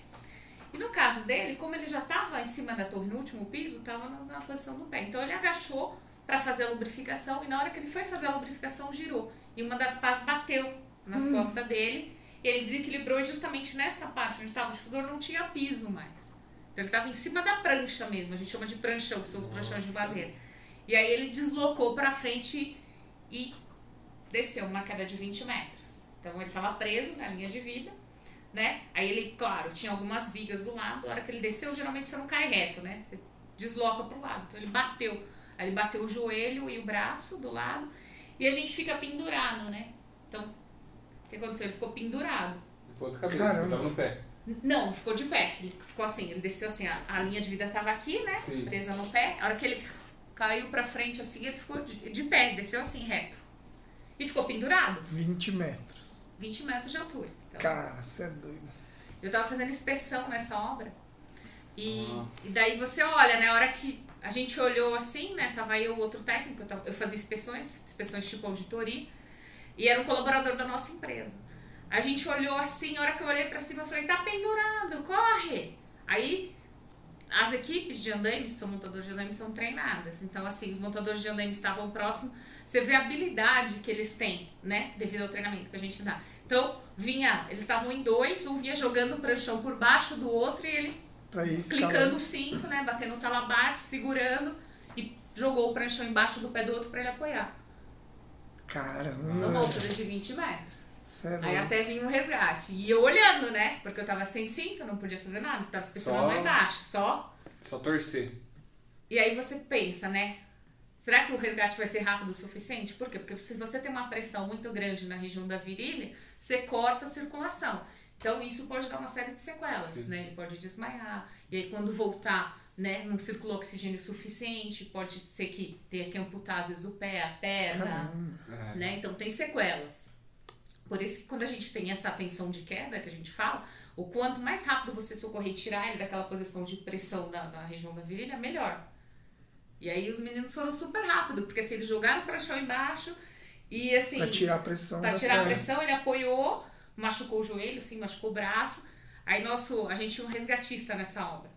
E no caso dele, como ele já estava em cima da torre no último piso, estava na, na posição do pé. Então ele agachou para fazer a lubrificação e na hora que ele foi fazer a lubrificação girou. E uma das pás bateu nas costas dele e ele desequilibrou e justamente nessa parte onde estava o difusor não tinha piso mais. Então ele estava em cima da prancha mesmo, a gente chama de pranchão, que são os pranchões de madeira. E aí ele deslocou para frente e desceu uma queda de 20 metros. Então ele estava preso na linha de vida né? Aí ele, claro, tinha algumas vigas do lado. A hora que ele desceu, geralmente você não cai reto, né? Você desloca pro lado. Então ele bateu. Aí ele bateu o joelho e o braço do lado. E a gente fica pendurado, né? Então, o que aconteceu? Ele ficou pendurado. De ponta cabeça, Caramba. tava no pé. Não, ficou de pé. Ele ficou assim, ele desceu assim, a, a linha de vida tava aqui, né? Sim. Presa no pé. A hora que ele caiu pra frente assim, ele ficou de, de pé, desceu assim, reto. E ficou pendurado. 20 metros. 20 metros de altura. Então, Cara, você é doido. Eu tava fazendo inspeção nessa obra. E, Nossa. e daí você olha, né? A hora que a gente olhou assim, né? Tava eu, outro técnico, eu, fazia inspeções, inspeções tipo auditoria, e era um colaborador da nossa empresa. A gente olhou assim, a hora que eu olhei pra cima, eu falei, tá pendurado, corre! Aí as equipes de andaimes, são montadores de andaimes, são treinadas. Então, assim, os montadores de andaimes estavam próximos, você vê a habilidade que eles têm, né? Devido ao treinamento que a gente dá. Então, vinha, eles estavam em dois, um vinha jogando o pranchão por baixo do outro e ele Pra isso, clicando o cinto, né? Batendo o talabarte, segurando e jogou o pranchão embaixo do pé do outro pra ele apoiar. Caramba. Numa altura de 20 metros. É Aí até vinha um resgate. E eu olhando, né? Porque eu tava sem cinto, não podia fazer nada, tava inspecionando Só- lá embaixo, só. Só torcer. E aí você pensa, né? Será que o resgate vai ser rápido o suficiente? Por quê? Porque se você tem uma pressão muito grande na região da virilha, você corta a circulação. Então isso pode dar uma série de sequelas, Sim. né? Ele pode desmaiar. E aí quando voltar, né, não circulou oxigênio suficiente, pode ser que tenha que amputar às vezes o pé, a perna. É. né? Então tem sequelas. Por isso que quando a gente tem essa tensão de queda que a gente fala, o quanto mais rápido você socorrer e tirar ele daquela posição de pressão da, da região da virilha, melhor. E aí os meninos foram super rápido, porque assim, eles jogaram para chão embaixo E assim. Pra tirar a pressão. Pra da tirar a pressão, ele apoiou, machucou o joelho, sim, machucou o braço. Aí nosso, a gente tinha um resgatista nessa obra,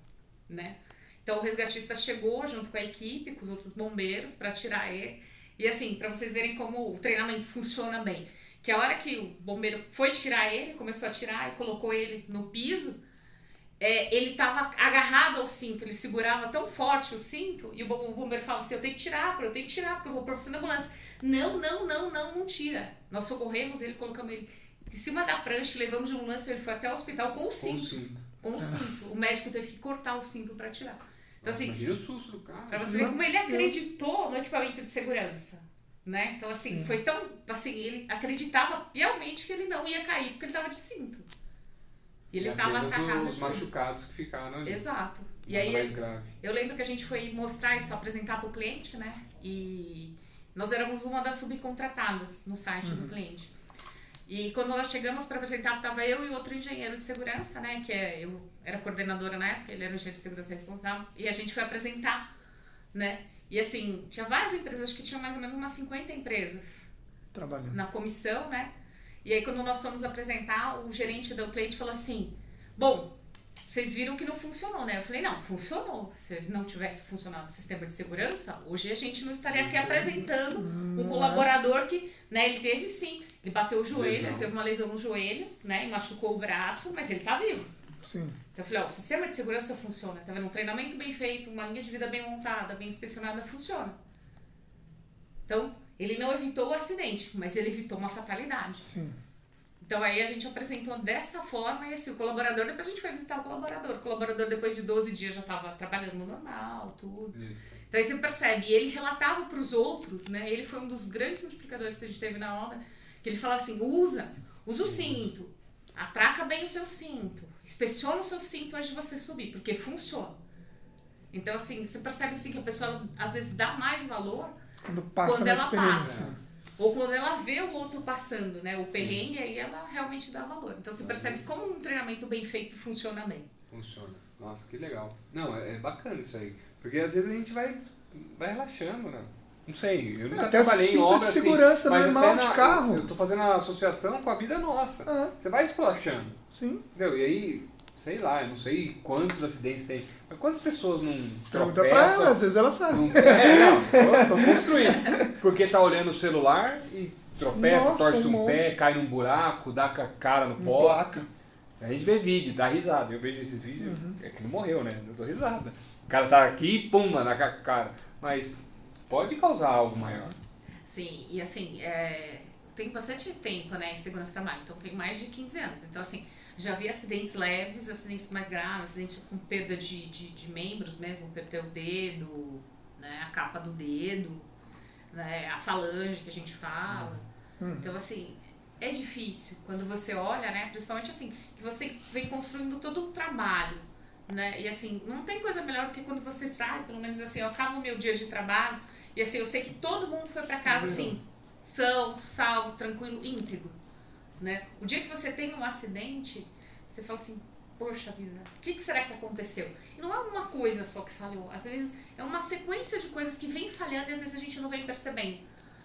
né? Então o resgatista chegou junto com a equipe, com os outros bombeiros, para tirar ele. E assim, para vocês verem como o treinamento funciona bem. Que a hora que o bombeiro foi tirar ele, começou a tirar e colocou ele no piso, é, ele estava agarrado ao cinto, ele segurava tão forte o cinto, e o bom- o bombeiro falava assim: Eu tenho que tirar, eu tenho que tirar, porque eu vou oficina da ambulância. Não, não, não, não, não tira. Nós socorremos ele, colocamos ele em cima da prancha, levamos de ambulância, ele foi até o hospital com o Com o cinto. cinto. Com o cinto. O médico teve que cortar o cinto para tirar. Então, assim, Imagina o susto do cara. Pra você ver como ele acreditou no equipamento de segurança. Né? Então, assim, Sim. foi tão. Assim, ele acreditava piamente que ele não ia cair porque ele tava de cinto. E ele E tava apenas atacado. os machucados que ficaram ali. Exato. E aí mais grave. eu lembro que a gente foi mostrar isso, apresentar para o cliente, né? E nós éramos uma das subcontratadas no site do cliente. E quando nós chegamos para apresentar, estava eu e outro engenheiro de segurança, né? Que é, eu era coordenadora na época, ele era o engenheiro de segurança responsável. E a gente foi apresentar, né? E assim, tinha várias empresas, acho que tinha mais ou menos umas 50 empresas Trabalhando. na comissão, né? E aí quando nós fomos apresentar, o gerente do cliente falou assim: "Bom, vocês viram que não funcionou, né?" Eu falei: "Não, funcionou. Se não tivesse funcionado o sistema de segurança, hoje a gente não estaria aqui apresentando um colaborador que, né, ele teve sim, ele bateu o joelho, Lesão. ele teve uma lesão no joelho, né, e machucou o braço, mas ele tá vivo." Sim. Então eu falei, ó, o sistema de segurança funciona, tá vendo? Um treinamento bem feito, uma linha de vida bem montada, bem inspecionada, funciona. Então, ele não evitou o acidente, mas ele evitou uma fatalidade. Sim. Então aí a gente apresentou dessa forma e assim, o colaborador, depois a gente foi visitar o colaborador. O colaborador depois de 12 dias já estava trabalhando normal, tudo. Isso. Então aí você percebe, e ele relatava para os outros, né? Ele foi um dos grandes multiplicadores que a gente teve na obra, que ele falava assim: usa, usa o cinto, atraca bem o seu cinto, inspeciona o seu cinto antes de você subir, porque funciona. Então, assim, você percebe assim que a pessoa às vezes dá mais valor Quando passa Quando ela experiência. Ou quando ela vê o outro passando, né? O perrengue, aí ela realmente dá valor. Então você percebe como um treinamento bem feito funciona bem. Funciona. Nossa, que legal. Não, é, é bacana isso aí. Porque às vezes a gente vai, vai relaxando, né? Não sei, eu nunca Até trabalhei em obra de assim, segurança mas normal até de na- carro. Eu tô fazendo a associação com a vida nossa. Ah, Você vai esculachando, sim. entendeu? E aí, sei lá, eu não sei quantos acidentes tem. Mas quantas pessoas não Pergunta pra ela, às vezes ela sabe. Não, é, não, eu tô construindo. Porque tá olhando o celular e tropeça, Nossa, torce um um, pé, cai num buraco, dá com a cara no Um poste. A gente vê vídeo, dá risada. Eu vejo esses vídeos, Uhum. é que não morreu, né? Eu dou risada. O cara tá aqui e pumba na ca- cara. Mas pode causar algo maior. Sim, e assim, é, eu tenho bastante tempo né, em segurança do trabalho, então tenho mais de 15 anos. Então, assim, já vi acidentes leves, acidentes mais graves, acidente com perda de, de, de membros mesmo, perder o dedo, né, a capa do dedo, né, a falange que a gente fala. Hum. Então, assim, é difícil quando você olha, né, principalmente assim, que você vem construindo todo um trabalho. Né? E assim, não tem coisa melhor do que quando você sai, pelo menos assim, eu acabo o meu dia de trabalho e assim, eu sei que todo mundo foi pra casa Zero. assim, são, salvo, tranquilo, íntegro, né? O dia que você tem um acidente, você fala assim, poxa vida, o que, que será que aconteceu? E não é uma coisa só que falhou, às vezes é uma sequência de coisas que vem falhando e às vezes a gente não vem percebendo.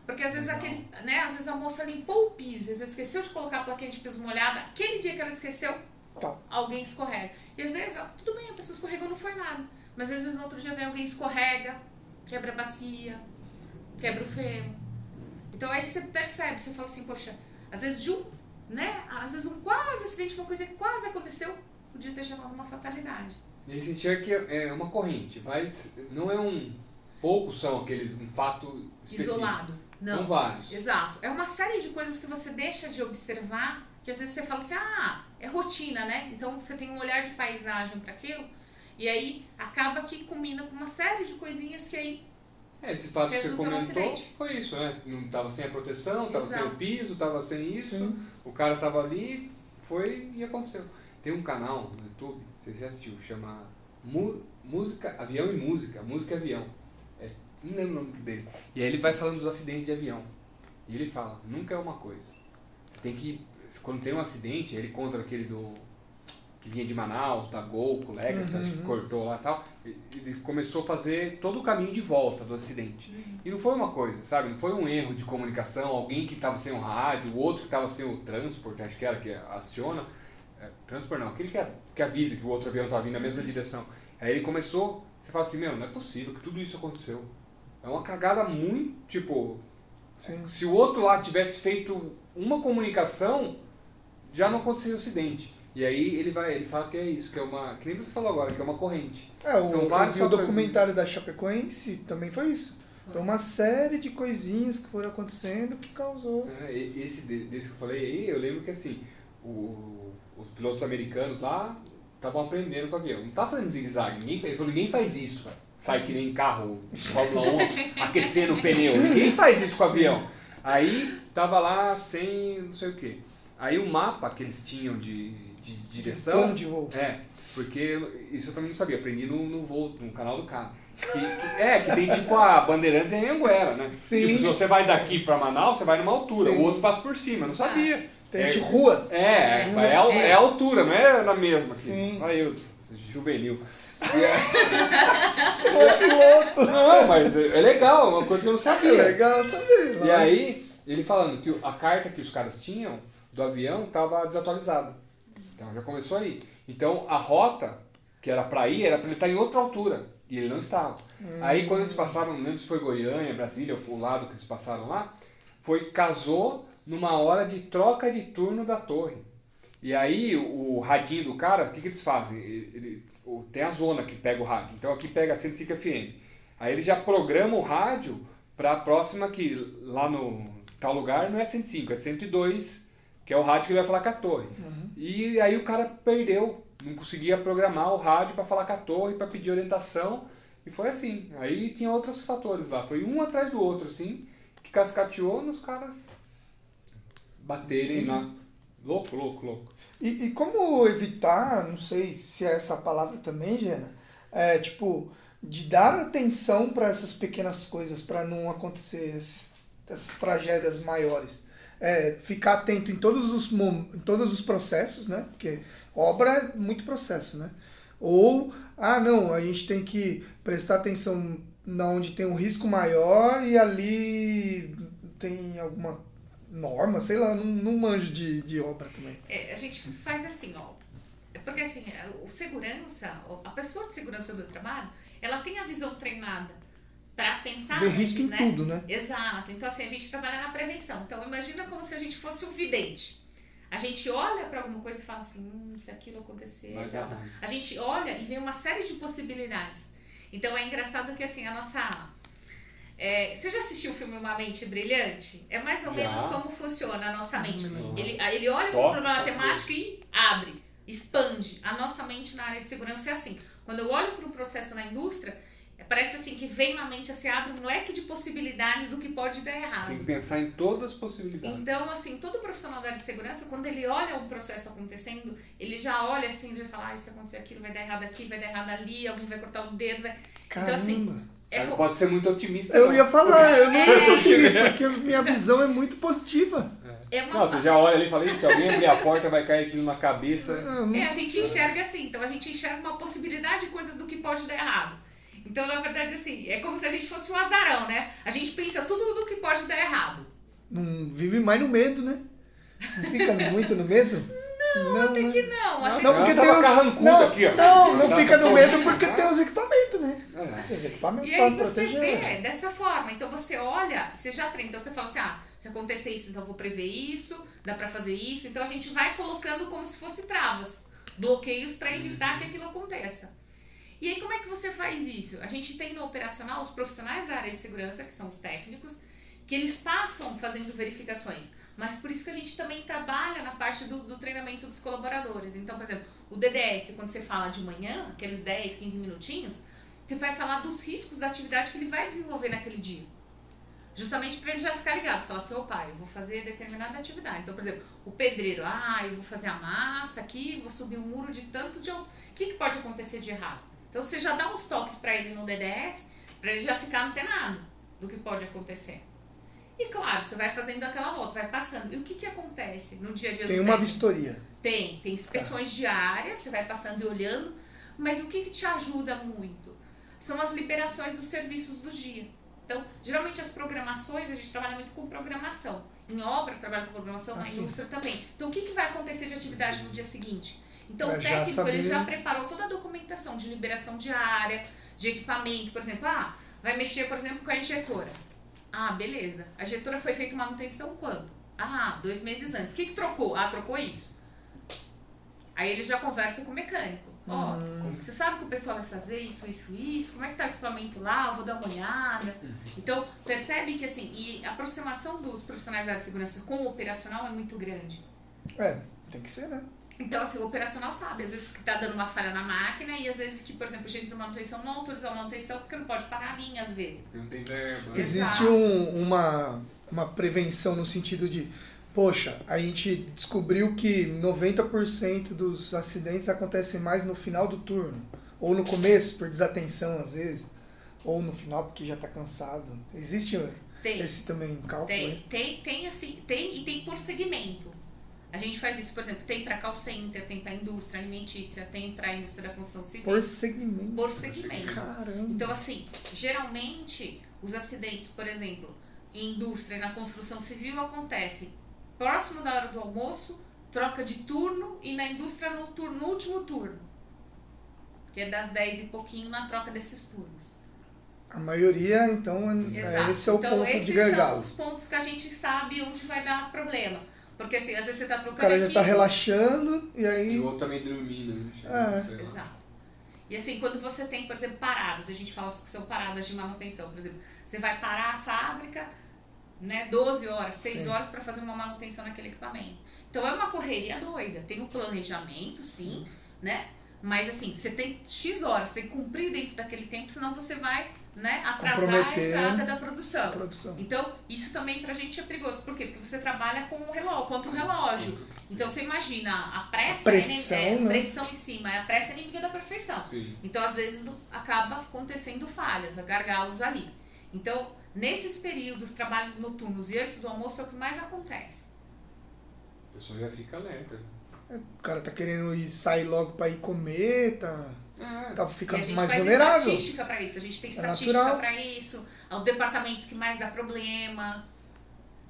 Porque às vezes aquele, né, às vezes a moça limpou o piso, às vezes esqueceu de colocar a plaquinha de piso molhada, aquele dia que ela esqueceu, Tá. alguém escorrega. E às vezes, ó, tudo bem, a pessoa escorregou, não foi nada. Mas às vezes no outro dia vem alguém escorrega, quebra a bacia, quebra o fêmur. Então aí você percebe, você fala assim, poxa, às vezes de um, né? Às vezes um quase acidente, uma coisa que quase aconteceu, podia ter chamado uma fatalidade. E aí você que é uma corrente. Vai, não é um. Poucos são aqueles. Um fato específico. Isolado. Não. São vários. Exato. É uma série de coisas que você deixa de observar, que às vezes você fala assim, ah, é rotina, né? Então você tem um olhar de paisagem para aquilo, e aí acaba que combina com uma série de coisinhas que aí. É, esse fato que você comentou foi isso, né? Não tava sem a proteção, tava sem o piso, tava sem isso. Sim. O cara tava ali, foi e aconteceu. Tem um canal no YouTube, não sei se você assistiu, chama Música, Avião e Música, Música e Avião. É, não lembro o nome dele. E aí ele vai falando dos acidentes de avião. E ele fala, nunca é uma coisa. Você tem que. Quando tem um acidente, ele conta aquele do. Que vinha de Manaus, da Gol, com o Legacy, Uhum, acho que uhum. cortou lá e tal. Ele começou a fazer todo o caminho de volta do acidente. E não foi uma coisa, sabe? Não foi um erro de comunicação, alguém que estava sem o rádio, o outro que estava sem o transporte, acho que era que aciona. É, transporte não, aquele que, que avisa que o outro avião estava vindo na mesma direção. Aí ele começou, você fala assim, meu, não é possível que tudo isso aconteceu. É uma cagada muito, tipo, Sim. se o outro lá tivesse feito uma comunicação, já não aconteceria o acidente. E aí ele vai, ele fala que é isso, que é uma, que nem você falou agora, que é uma corrente. É, o, São vários o documentário da Chapecoense também foi isso. Então uma série de coisinhas que foram acontecendo que causou. É, esse de- desse que eu falei aí, eu lembro que assim, o- os pilotos americanos lá estavam aprendendo com o avião. Não tava fazendo zigue-zague, ninguém, ele falou, ninguém faz isso. Sai que nem carro Fórmula 1 aquecendo o pneu. Ninguém faz isso com o avião. Aí tava lá sem não sei o que. Aí o mapa que eles tinham de, de direção. Plano de voo. É, porque isso eu também não sabia, aprendi no, no voo, no canal do cara. Que- que- é, que tem tipo a Bandeirantes em Anguera, né? Sim. Tipo, se você vai daqui pra Manaus, você vai numa altura, Sim. o outro passa por cima, eu não sabia. Tem é, de ruas. é, é, é, a- é a altura, não é na mesma. Assim. Sim. Olha eu, juvenil. É- Você é o piloto. não, mas é é legal, é uma coisa que eu não É sabia. legal saber. E aí, ele falando que a carta que os caras tinham do avião estava desatualizada. Então já começou aí. Então a rota que era para ir era para ele estar em outra altura. E ele não estava. Aí quando eles passaram, não lembro se foi Goiânia, Brasília, ou o lado que eles passaram lá, foi casou numa hora de troca de turno da torre. E aí o, radinho do cara, o que, que eles fazem? Ele- ele- tem a zona que pega o rádio. Então aqui pega 105 FM. Aí ele já programa o rádio para a próxima que lá no tal lugar não é 105, é 102, que é o rádio que ele vai falar com a torre. E aí o cara perdeu, não conseguia programar o rádio para falar com a torre, para pedir orientação. E foi assim. Aí tinha outros fatores lá. Foi um atrás do outro, assim, que cascateou nos caras baterem lá. Louco, louco, louco. E, e como evitar, não sei se é essa palavra também, Gena, é tipo, de dar atenção para essas pequenas coisas, para não acontecer esses- essas tragédias maiores. É, ficar atento em todos, os, em todos os processos, né? Porque obra é muito processo, né? Ou, ah, não, a gente tem que prestar atenção na onde tem um risco maior e ali tem alguma norma, sei lá, não, não manjo de, de obra também. É, a gente faz assim, ó. É Porque assim, o segurança, a pessoa de segurança do trabalho, ela tem a visão treinada para pensar Ver antes, risco em né? tudo, né? Exato. Então, assim, a gente trabalha na prevenção. Então, imagina como se a gente fosse um vidente. A gente olha para alguma coisa e fala assim, hum, se aquilo acontecer, Vai tal, a gente olha e vê uma série de possibilidades. Então, é engraçado que, assim, a nossa... é, você já assistiu o filme Uma Mente Brilhante? É mais ou Já. menos como funciona a nossa mente. Ele, ele olha para o problema top. temático e abre, expande. A nossa mente na área de segurança é assim. Quando eu olho para um processo na indústria, parece assim que vem na mente, assim, abre um leque de possibilidades do que pode dar Você errado. tem que pensar em todas as possibilidades. Então, assim, todo profissional da área de segurança, quando ele olha um processo acontecendo, ele já olha assim, ele fala, ah, se acontecer aquilo, vai dar errado aqui, vai dar errado ali, alguém vai cortar o dedo, vai... Caramba. Então, assim, é pode ser muito otimista. eu não. ia falar, eu não ia É. conseguir, porque minha visão é muito positiva. é uma Não, você já olha ali e fala, "Ih, se alguém abrir a porta vai cair aquilo na cabeça. Não- É, a gente enxerga assim, então a gente enxerga uma possibilidade de coisas do que pode dar errado. Então, na verdade, assim, é como se a gente fosse um azarão, né? A gente pensa tudo do que pode dar errado. não vive mais no medo, né? Não fica muito no medo? Não, até Que não, até Não, porque tem os- carrancuda não, aqui, ó. Não, não fica no medo porque tem os equipamentos, né? É. Tem os equipamentos E pra aí você proteger. vê dessa forma. Então você olha, você já treina. Então você fala assim, ah, se acontecer isso, então eu vou prever isso, dá pra fazer isso. Então a gente vai colocando como se fosse travas, bloqueios pra evitar que aquilo aconteça. E aí como é que você faz isso? A gente tem no operacional os profissionais da área de segurança, que são os técnicos, que eles passam fazendo verificações. Mas por isso que a gente também trabalha na parte do, do treinamento dos colaboradores. Então, por exemplo, o DDS, quando você fala de manhã, aqueles 10, 15 minutinhos, você vai falar dos riscos da atividade que ele vai desenvolver naquele dia. Justamente para ele já ficar ligado, falar assim, opa, eu vou fazer determinada atividade. Então, por exemplo, o pedreiro, ah, eu vou fazer a massa aqui, vou subir um muro de tanto de. O que, que pode acontecer de errado? Então, você já dá uns toques para ele no DDS, para ele já ficar antenado do que pode acontecer. E claro, você vai fazendo aquela volta, vai passando. E o que, que acontece no dia a dia Tem do uma técnico? vistoria. Tem, tem inspeções diárias, você vai passando e olhando, mas o que, que te ajuda muito? São as liberações dos serviços do dia. Então, geralmente as programações, a gente trabalha muito com programação. Em obra, trabalha com programação, na Ah, sim. indústria também. Então, o que, que vai acontecer de atividade no dia seguinte? Então, o já técnico ele saber. já preparou toda a documentação de liberação de área, de equipamento, por exemplo, ah, vai mexer, por exemplo, com a injetora. Ah, beleza. A injetora foi feita manutenção quando? Ah, dois meses antes. O que, que trocou? Ah, trocou isso. Aí ele já conversa com o mecânico. Ó, Hum. você sabe que o pessoal vai fazer isso, isso, isso? Como é que tá o equipamento lá? Eu vou dar uma olhada. Então, percebe que assim, e a aproximação dos profissionais da área de segurança com o operacional é muito grande. É, tem que ser, né? Então, assim, o operacional sabe, às vezes que tá dando uma falha na máquina e às vezes que, por exemplo, o gerente de manutenção não autorizou a manutenção porque não pode parar a linha, às vezes. Não tem verba. Existe um- uma, uma prevenção no sentido de, poxa, a gente descobriu que 90% dos acidentes acontecem mais no final do turno. Ou no começo, por desatenção às vezes. Ou no final, porque já tá cansado. Existe Tem. esse também cálculo? Tem, tem, tem assim, tem e tem por segmento. A gente faz isso, por exemplo, tem para call center, tem para indústria alimentícia, tem para indústria da construção civil, Por segmento. por segmento. Caramba. Então, assim, geralmente os acidentes, por exemplo, em indústria e na construção civil acontecem próximo da hora do almoço, troca de turno e na indústria no, turno, no último turno. Que é das 10 e pouquinho na troca desses turnos. A maioria, então, é- Exato. esse é o então, ponto esses de são gargalo. os pontos que a gente sabe onde vai dar problema. Porque assim, às vezes você tá O trocando cara já aqui. tá relaxando e E aí. o outro também dormindo. Né? É. Exato. E assim, quando você tem, por exemplo, paradas, a gente fala que são paradas de manutenção, por exemplo, você vai parar a fábrica, né, 12 horas, 6 Sim. horas para fazer uma manutenção naquele equipamento. Então é uma correria doida. Tem um planejamento, sim, né? Mas assim, você tem X horas, você tem que cumprir dentro daquele tempo, senão você vai, né, atrasar a entrada da produção. Produção. Então, isso também pra gente é perigoso. Por quê? Porque você trabalha com o relógio, contra o relógio. Então, você imagina, a pressa A pressão, é, é né? pressão em cima, a pressa é inimiga da perfeição. Sim. Então, às vezes, acaba acontecendo falhas, gargalos ali. Então, nesses períodos, trabalhos noturnos e antes do almoço é o que mais acontece. A pessoa já fica alerta. O cara tá querendo ir sair logo pra ir comer, tá, É. tá a ficando gente mais vulnerável. estatística pra isso, a gente tem É estatística natural. pra isso, os departamentos que mais dá problema.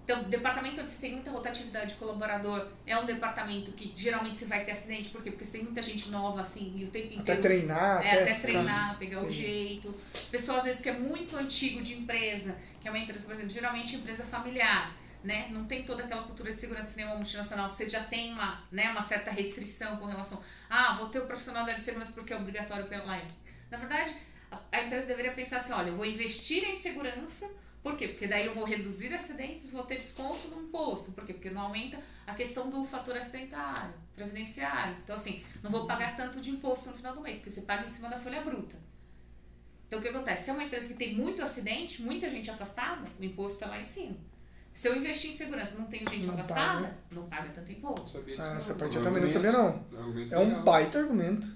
Então, departamento onde você tem muita rotatividade de colaborador é um departamento que geralmente você vai ter acidente, por quê? Porque você tem muita gente nova, assim, e o tempo Até inteiro treinar, É, até ficar- treinar, pegar o jeito. Pessoal, às vezes, que é muito antigo de empresa, que é uma empresa, por exemplo, geralmente empresa familiar, né? Não tem toda aquela cultura de segurança uma multinacional. Você já tem uma, né, uma certa restrição com relação. Ah, vou ter o profissional da área de segurança porque é obrigatório pela lei. Na verdade, a, empresa deveria pensar assim: olha, eu vou investir em segurança. Por quê? Porque daí eu vou reduzir acidentes vou ter desconto no imposto. Por quê? Porque não aumenta a questão do fator acidentário, previdenciário. Então, assim, não vou pagar tanto de imposto no final do mês, porque você paga em cima da folha bruta. Então, o que acontece? Se é uma empresa que tem muito acidente, muita gente afastada, o imposto é lá em cima. Se eu investir em segurança e não tenho gente Não afastada, paga. não paga tanto imposto. Ah, não. essa parte É eu também não sabia, não. é um É legal. baita argumento.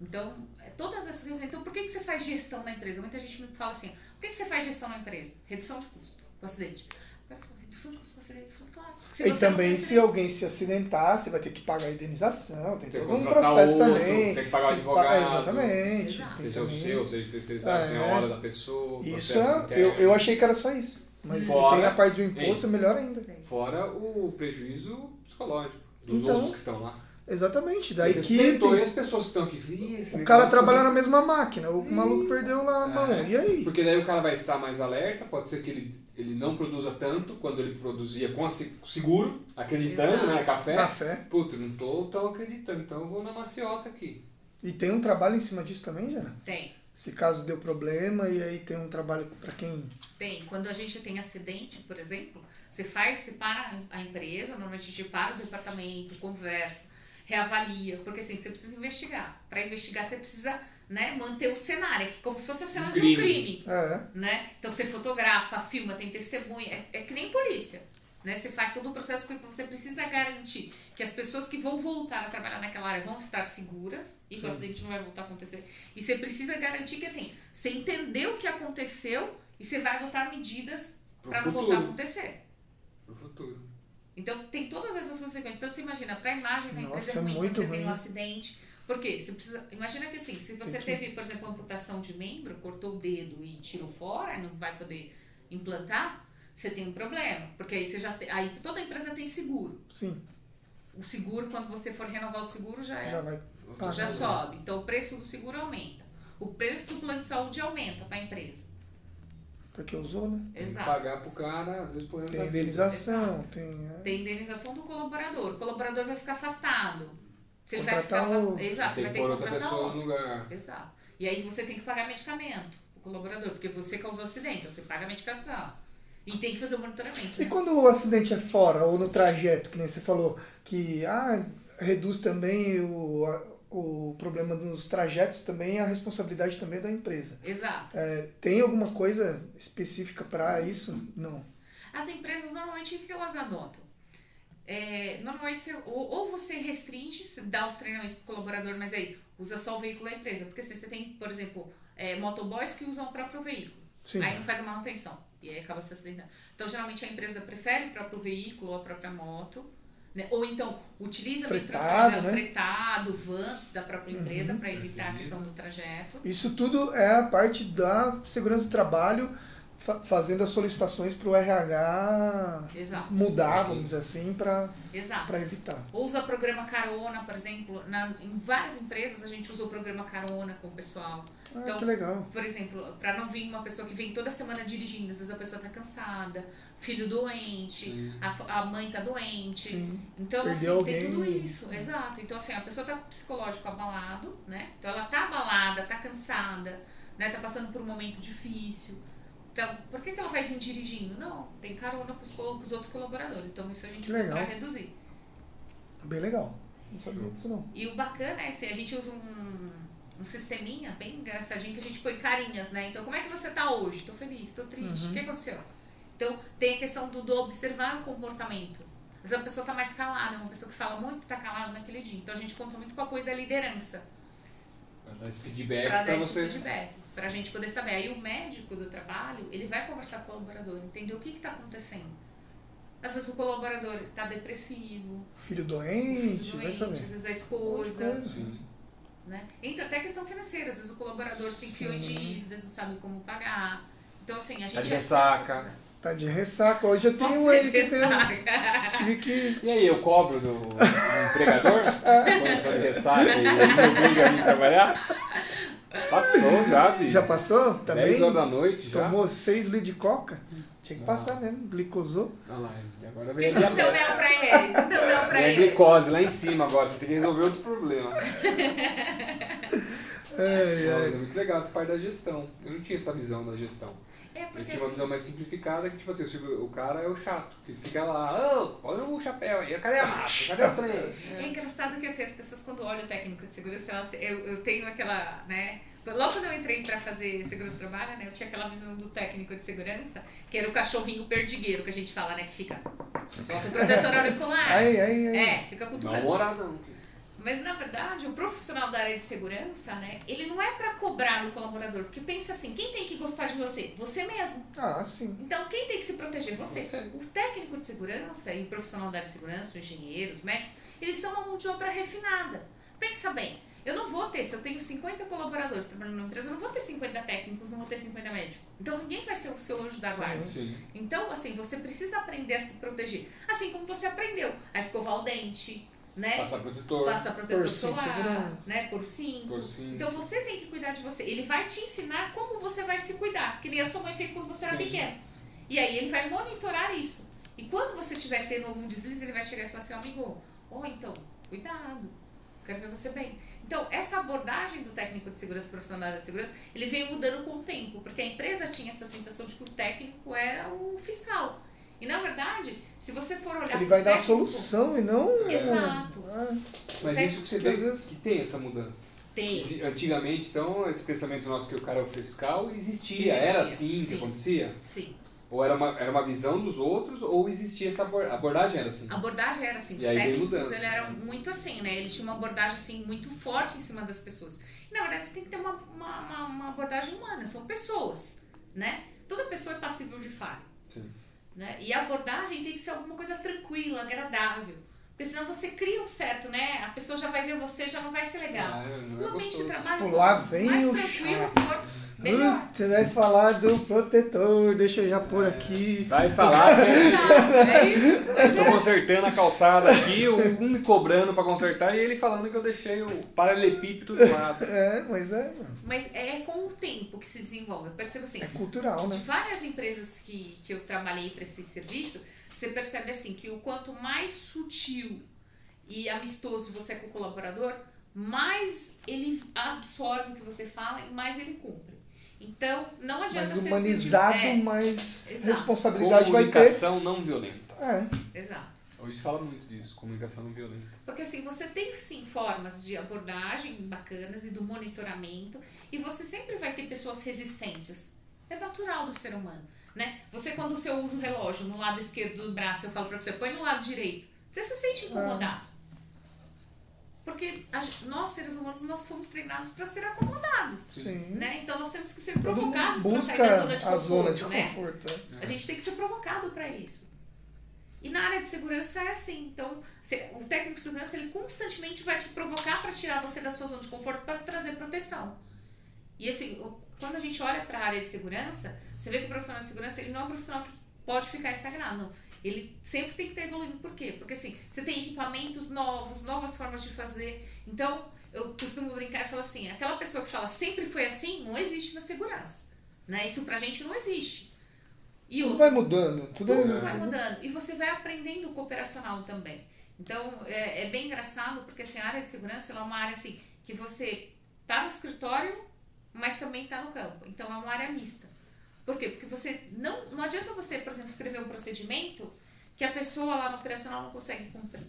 Então, é, todas essas coisas. Então, por que, que você faz gestão na empresa? Muita gente me fala assim: por que, que você faz gestão na empresa? Redução de custo com acidente. O cara falou, redução de custo com acidente? Eu falei, claro. Se e também, se acidente- alguém se acidentar, você vai ter que pagar a indenização, tem Tem que todo um processo outro, também. tem que pagar o pagar- advogado. Exatamente. Seja o também- seu, seja terceirizado, tem a É. hora da pessoa. Isso é, eu, eu achei que era só isso. Mas se Fora- tem a parte do imposto, é melhor ainda. Fora o prejuízo psicológico dos Então, outros que estão lá. Exatamente, da Você equipe. acidentou, e as pessoas que estão aqui. "Ih, esse O cara trabalha aí". na mesma máquina, o maluco perdeu lá a mão. É, E aí? Porque daí o cara vai estar mais alerta, pode ser que ele, ele não produza tanto quando ele produzia com a se- seguro, acreditando, Exato. né? Café. Café. Putz, não tô tão acreditando, então eu vou na maciota aqui. E tem um trabalho em cima disso também, Jana? Tem. Se caso deu problema, e aí tem um trabalho pra quem. Tem. Quando a gente tem acidente, por exemplo, você faz, você para a empresa, normalmente a gente para o departamento, conversa, reavalia, porque assim, você precisa investigar. Para investigar, você precisa né, manter o cenário, é que como se fosse a cena Um de um crime. crime. É, Né? Então você fotografa, filma, tem testemunha, é, é que nem polícia. Né? Você faz todo o processo porque você precisa garantir que as pessoas que vão voltar a trabalhar naquela área vão estar seguras e que o Sim. acidente não vai voltar a acontecer. E você precisa garantir que assim, você entendeu o que aconteceu e você vai adotar medidas para não voltar a acontecer. Pro futuro. Então tem todas essas consequências. Então você imagina, para a imagem da empresa Nossa, é ruim muito você tem um ruim. acidente. Por quê? Você precisa, imagina que assim, se você teve, por exemplo, amputação de membro, cortou o dedo e tirou fora e não vai poder implantar, você tem um problema. Porque aí você já tem, aí toda empresa tem seguro. Sim, O seguro, quando você for renovar o seguro, já é já vai. pagar. já sobe. Então o preço do seguro aumenta. O preço do plano de saúde aumenta para a empresa. Porque usou, né? Tem que pagar pro cara, às vezes por Tem indenização, tem. é, Tem indenização do colaborador. O colaborador vai ficar afastado. Se ele vai ficar Contratar afastado. outro. Exato, você Tem vai que ter que pôr outra contratar pessoa outro. no lugar. Exato. E aí você tem que pagar medicamento, o colaborador, porque você causou acidente, então você paga a medicação. E tem que fazer o monitoramento. E né? quando o acidente é fora ou no trajeto, que nem você falou, que ah, reduz também o, o problema nos trajetos, também a responsabilidade também é da empresa. Exato. É, tem alguma coisa específica para isso? Não. As empresas normalmente o que elas adotam? É, normalmente você- ou, ou você restringe, dá os treinamentos pro colaborador, mas aí usa só o veículo da empresa. Porque assim, você tem, por exemplo, é, motoboys que usam o próprio veículo. Sim. Aí não faz a manutenção. E aí acaba se acidentando. Então, geralmente a empresa prefere o próprio veículo ou a própria moto. né? Ou então utiliza o transporte né? fretado, van da própria empresa Uhum. para evitar a questão do trajeto. Isso tudo é a parte da segurança do trabalho, fa- fazendo as solicitações para o RH Exato, mudar, vamos dizer assim, para evitar. Ou usa programa carona, por exemplo. Na, em várias empresas a gente usa o programa carona com o pessoal. Ah, Então, que legal. Por exemplo, para não vir uma pessoa que vem toda semana dirigindo, às vezes a pessoa tá cansada, filho doente, a, a mãe tá doente. Sim. Então, Perdeu assim, tem alguém. tudo isso. Exato. Então, assim, a pessoa tá com o psicológico abalado, né? Então, ela tá abalada, tá cansada, né? Tá passando por um momento difícil. Então, por que, que ela vai vir dirigindo? Não, tem carona com os, co- com os outros colaboradores. Então, isso a gente usa pra reduzir. Bem legal. Não sabia disso não. E o bacana é assim, a gente usa um, um sisteminha bem engraçadinho que a gente põe carinhas, né? Então, como é que você tá hoje? Tô feliz, tô triste. Uhum. O que aconteceu? Então, tem a questão do, do observar o comportamento. Às vezes a pessoa tá mais calada, uma pessoa que fala muito tá calada naquele dia. Então, a gente conta muito com o apoio da liderança Pra dar esse feedback para pra, dar esse você. feedback, pra gente poder saber. Aí o médico do trabalho, ele vai conversar com o colaborador, entender o que que tá acontecendo. Às vezes o colaborador tá depressivo, Filho doente, filho vai doente, saber. às vezes a esposa. Sim. Né? Entra até questão financeira, às vezes o colaborador se enfiou em Sim. dívidas, não sabe como pagar. Então, assim, a gente. Tá de ressaca. essas- Tá de ressaca. Hoje eu tenho de que tem, tive que. E aí, eu cobro do, do empregador? Quando eu tô de ressaca e ele me obriga a vir trabalhar? Passou já, filho. Já passou? Também? 10 horas da noite já. Tomou 6 litros de coca? Tinha que Ah. passar mesmo, glicosou. Olha lá, e agora vem você a não deu diabetes. mel pra ele? Não deu mel pra ele. glicose lá em cima agora, você tem que resolver outro problema. Ai. é muito legal essa parte da gestão. Eu não tinha essa visão da gestão. É Eu porque tinha uma assim, visão mais simplificada que, tipo assim, o cara é o chato, que fica lá, ô, olha o chapéu aí, cadê a massa? Cadê o trem? é engraçado que assim, as pessoas quando olham o técnico de segurança, ela eu, eu tenho aquela, né? Logo quando eu entrei pra fazer segurança do trabalho, né? Eu tinha aquela visão do técnico de segurança, que era o cachorrinho perdigueiro que a gente fala, né? Que fica. Bota o protetor auricular. Ai, ai, ai. É, fica Não cutucando. morar não. Mas na verdade, o profissional da área de segurança, né, ele não é pra cobrar no colaborador, porque pensa assim, quem tem que gostar de você? Você mesmo. Ah, sim. Então, quem tem que se proteger? Você. Você. O técnico de segurança e o profissional da área de segurança, os engenheiros, os médicos, eles são uma mão de obra refinada. Pensa bem, eu não vou ter, se eu tenho 50 colaboradores trabalhando numa empresa, eu não vou ter 50 técnicos, não vou ter 50 médicos. Então, ninguém vai ser o seu anjo da Sim. guarda. Sim. Então, assim, você precisa aprender a se proteger. Assim como você aprendeu a escovar o dente, né? Passar protetor. Passa protetor solar, né? Por cinto. Por cinto. Então você tem que cuidar de você. Ele vai te ensinar como você vai se cuidar, que nem a sua mãe fez quando você era Sim. pequeno. E aí ele vai monitorar isso. E quando você estiver tendo algum deslize, ele vai chegar e falar assim, ó, amigo, ó, então, cuidado. Quero ver você bem. Então, essa abordagem do técnico de segurança, profissional de segurança, ele veio mudando com o tempo, porque a empresa tinha essa sensação de que o técnico era o fiscal. E na verdade, se você for olhar Ele vai dar a solução e não. Exato. Ah, Mas isso que você vê às vezes- que tem essa mudança. Tem. Antigamente, então, esse pensamento nosso que o cara é o fiscal existia. Existia, Era assim que sim. acontecia? Sim. Ou era uma, era uma visão dos outros, ou existia essa abor- abordagem era assim? A abordagem era assim, E os técnicos ele eram muito assim, né? Ele tinha uma abordagem assim muito forte em cima das pessoas. E na verdade você tem que ter uma, uma, uma, uma abordagem humana, são pessoas, né? Toda pessoa é passível de falha. Sim. Né? E a abordagem tem que ser alguma coisa tranquila, agradável. Porque senão você cria um certo, né? A pessoa já vai ver você, já não vai ser legal. Ah, é ambiente de trabalho, Tipo, lá vem mais o tranquilo chato. for, melhor. Você vai falar do protetor, deixa eu já pôr aqui. Vai falar que É isso. eu tô consertando a calçada aqui, um me cobrando pra consertar e ele falando que eu deixei o paralelepípedo do lado. É, mas é. Mas é com o tempo que se desenvolve. Eu percebo assim, É cultural, de né? várias empresas que, que eu trabalhei e prestei serviço, você percebe assim que o quanto mais sutil e amistoso você é com o colaborador, mais ele absorve o que você fala e mais ele cumpre. Então, não adianta Mais ser humanizado, é, mais Exato. responsabilidade vai ter. Comunicação não violenta. É. Exato. Hoje se fala muito disso, comunicação não violenta. Porque assim, você tem sim formas de abordagem bacanas e do monitoramento, e você sempre vai ter pessoas resistentes. É natural do ser humano, né? Você quando você usa o relógio no lado esquerdo do braço, eu falo pra você, põe no lado direito, você se sente incomodado. Porque a nós, seres humanos, nós fomos treinados para ser acomodados, Sim. né? Então nós temos que ser provocados para sair da zona de a conforto, zona de né? conforto. é. A gente tem que ser provocado para isso. E na área de segurança é assim. Então, se- o técnico de segurança ele constantemente vai te provocar para tirar você da sua zona de conforto para trazer proteção. E assim, quando a gente olha para a área de segurança, você vê que o profissional de segurança ele não é um profissional que pode ficar estagnado, não. Ele sempre tem que estar evoluindo. Por quê? Porque assim, você tem equipamentos novos, novas formas de fazer. Então, eu costumo brincar e falar assim, aquela pessoa que fala sempre foi assim, não existe na segurança. Né? Isso pra gente não existe. E Tudo outra, vai mudando. Tudo, tudo é, vai tudo- mudando. E você vai aprendendo o cooperacional também. Então, é, é bem engraçado, porque assim, a área de segurança é uma área assim, que você tá no escritório, mas também tá no campo. Então, é uma área mista. Por quê? Porque você não, não adianta você, por exemplo, escrever um procedimento que a pessoa lá no operacional não consegue cumprir.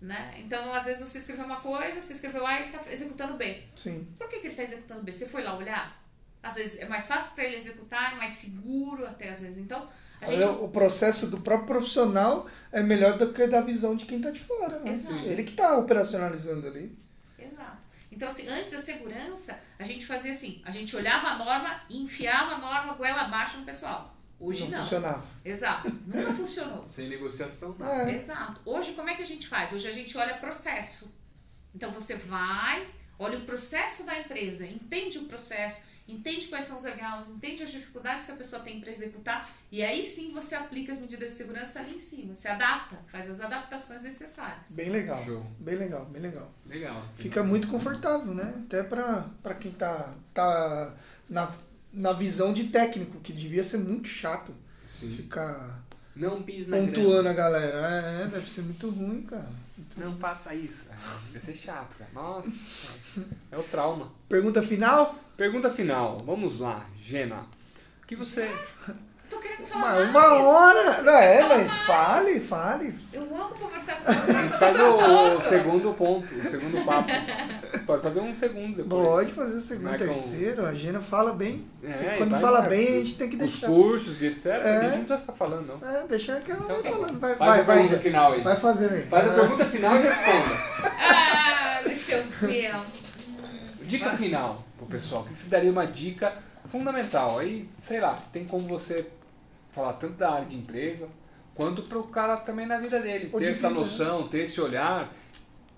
Né? Então, às vezes você escreveu uma coisa, você escreveu A e ele está executando B. Sim. Por que, que ele está executando B? Você foi lá olhar? Às vezes é mais fácil para ele executar, é mais seguro até às vezes. Então, a gente O processo do próprio profissional é melhor do que da visão de quem tá de fora. Né? Ele que tá operacionalizando ali. Então, assim, antes da segurança, a gente fazia assim: a gente olhava a norma e enfiava a norma goela abaixo no pessoal. Hoje não, não. funcionava. Exato. Nunca funcionou. Sem negociação, nada. É. Exato. Hoje, como é que a gente faz? Hoje a gente olha processo. Então, você vai, olha o processo da empresa, entende o processo, entende quais são os gargalos, entende as dificuldades que a pessoa tem para executar, e aí sim você aplica as medidas de segurança ali em cima. Se adapta, faz as adaptações necessárias. Bem legal. Show. Bem legal, bem legal. Legal. sim. Fica muito confortável, né? Até pra quem tá, tá na, na visão de técnico, que devia ser muito chato Sim. ficar Não pis na pontuando a galera. É, deve ser muito ruim, cara. Não faça isso. Deve ser chato, cara. Nossa. É o trauma. Pergunta final? Pergunta final. Vamos lá, Gena. O que você. Tô querendo falar Uma, mais. uma hora. Não, é, mas mais. fale, fale. Eu amo conversar com você. A gente faz o, o segundo ponto, o segundo papo. Pode fazer um segundo depois. Pode fazer o segundo, Marca um- terceiro. A Gena fala bem. É, Quando vai, fala vai. bem, a gente tem que Os deixar. cursos e etc. É. A gente não precisa ficar falando, não. É, deixar que ela Então, vai tá falando. Vai, Faz vai, a vai. pergunta final aí. Vai fazendo aí. Faz a Ah, pergunta final e responda. Ah, deixa eu ver. Dica final pro pessoal. O que você daria uma dica fundamental? Aí, sei lá, se tem como você falar tanto da área de empresa, quanto pro cara também na vida dele. Ou Ter de essa vida, né? noção, ter esse olhar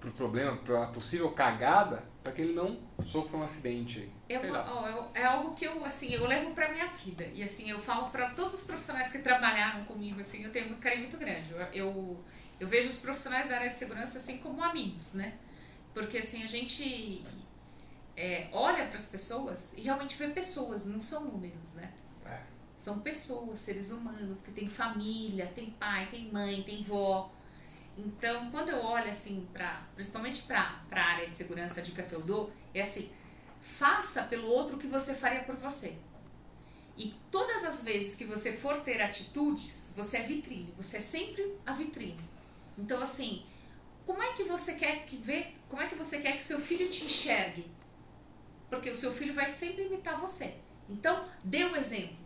pro problema, pra possível cagada, para que ele não sofra um acidente. É, lá. ó, eu- é algo que eu, assim, eu levo pra minha vida. E, assim, eu falo pra todos os profissionais que trabalharam comigo, assim, eu tenho um carinho muito grande. Eu, eu, eu vejo os profissionais da área de segurança, assim, como amigos, né? Porque, assim, a gente é, olha pras pessoas e realmente vê pessoas, não são números, né? É. São pessoas, seres humanos, que têm família, tem pai, tem mãe, tem vó. Então, quando eu olho, assim, pra, principalmente pra, pra área de segurança, a dica que eu dou é assim, faça pelo outro o que você faria por você. E todas as vezes que você for ter atitudes, você é vitrine, você é sempre a vitrine. Então assim, como é que você quer que vê, como é que você quer que seu filho te enxergue? Porque o seu filho vai sempre imitar você. Então, dê o exemplo.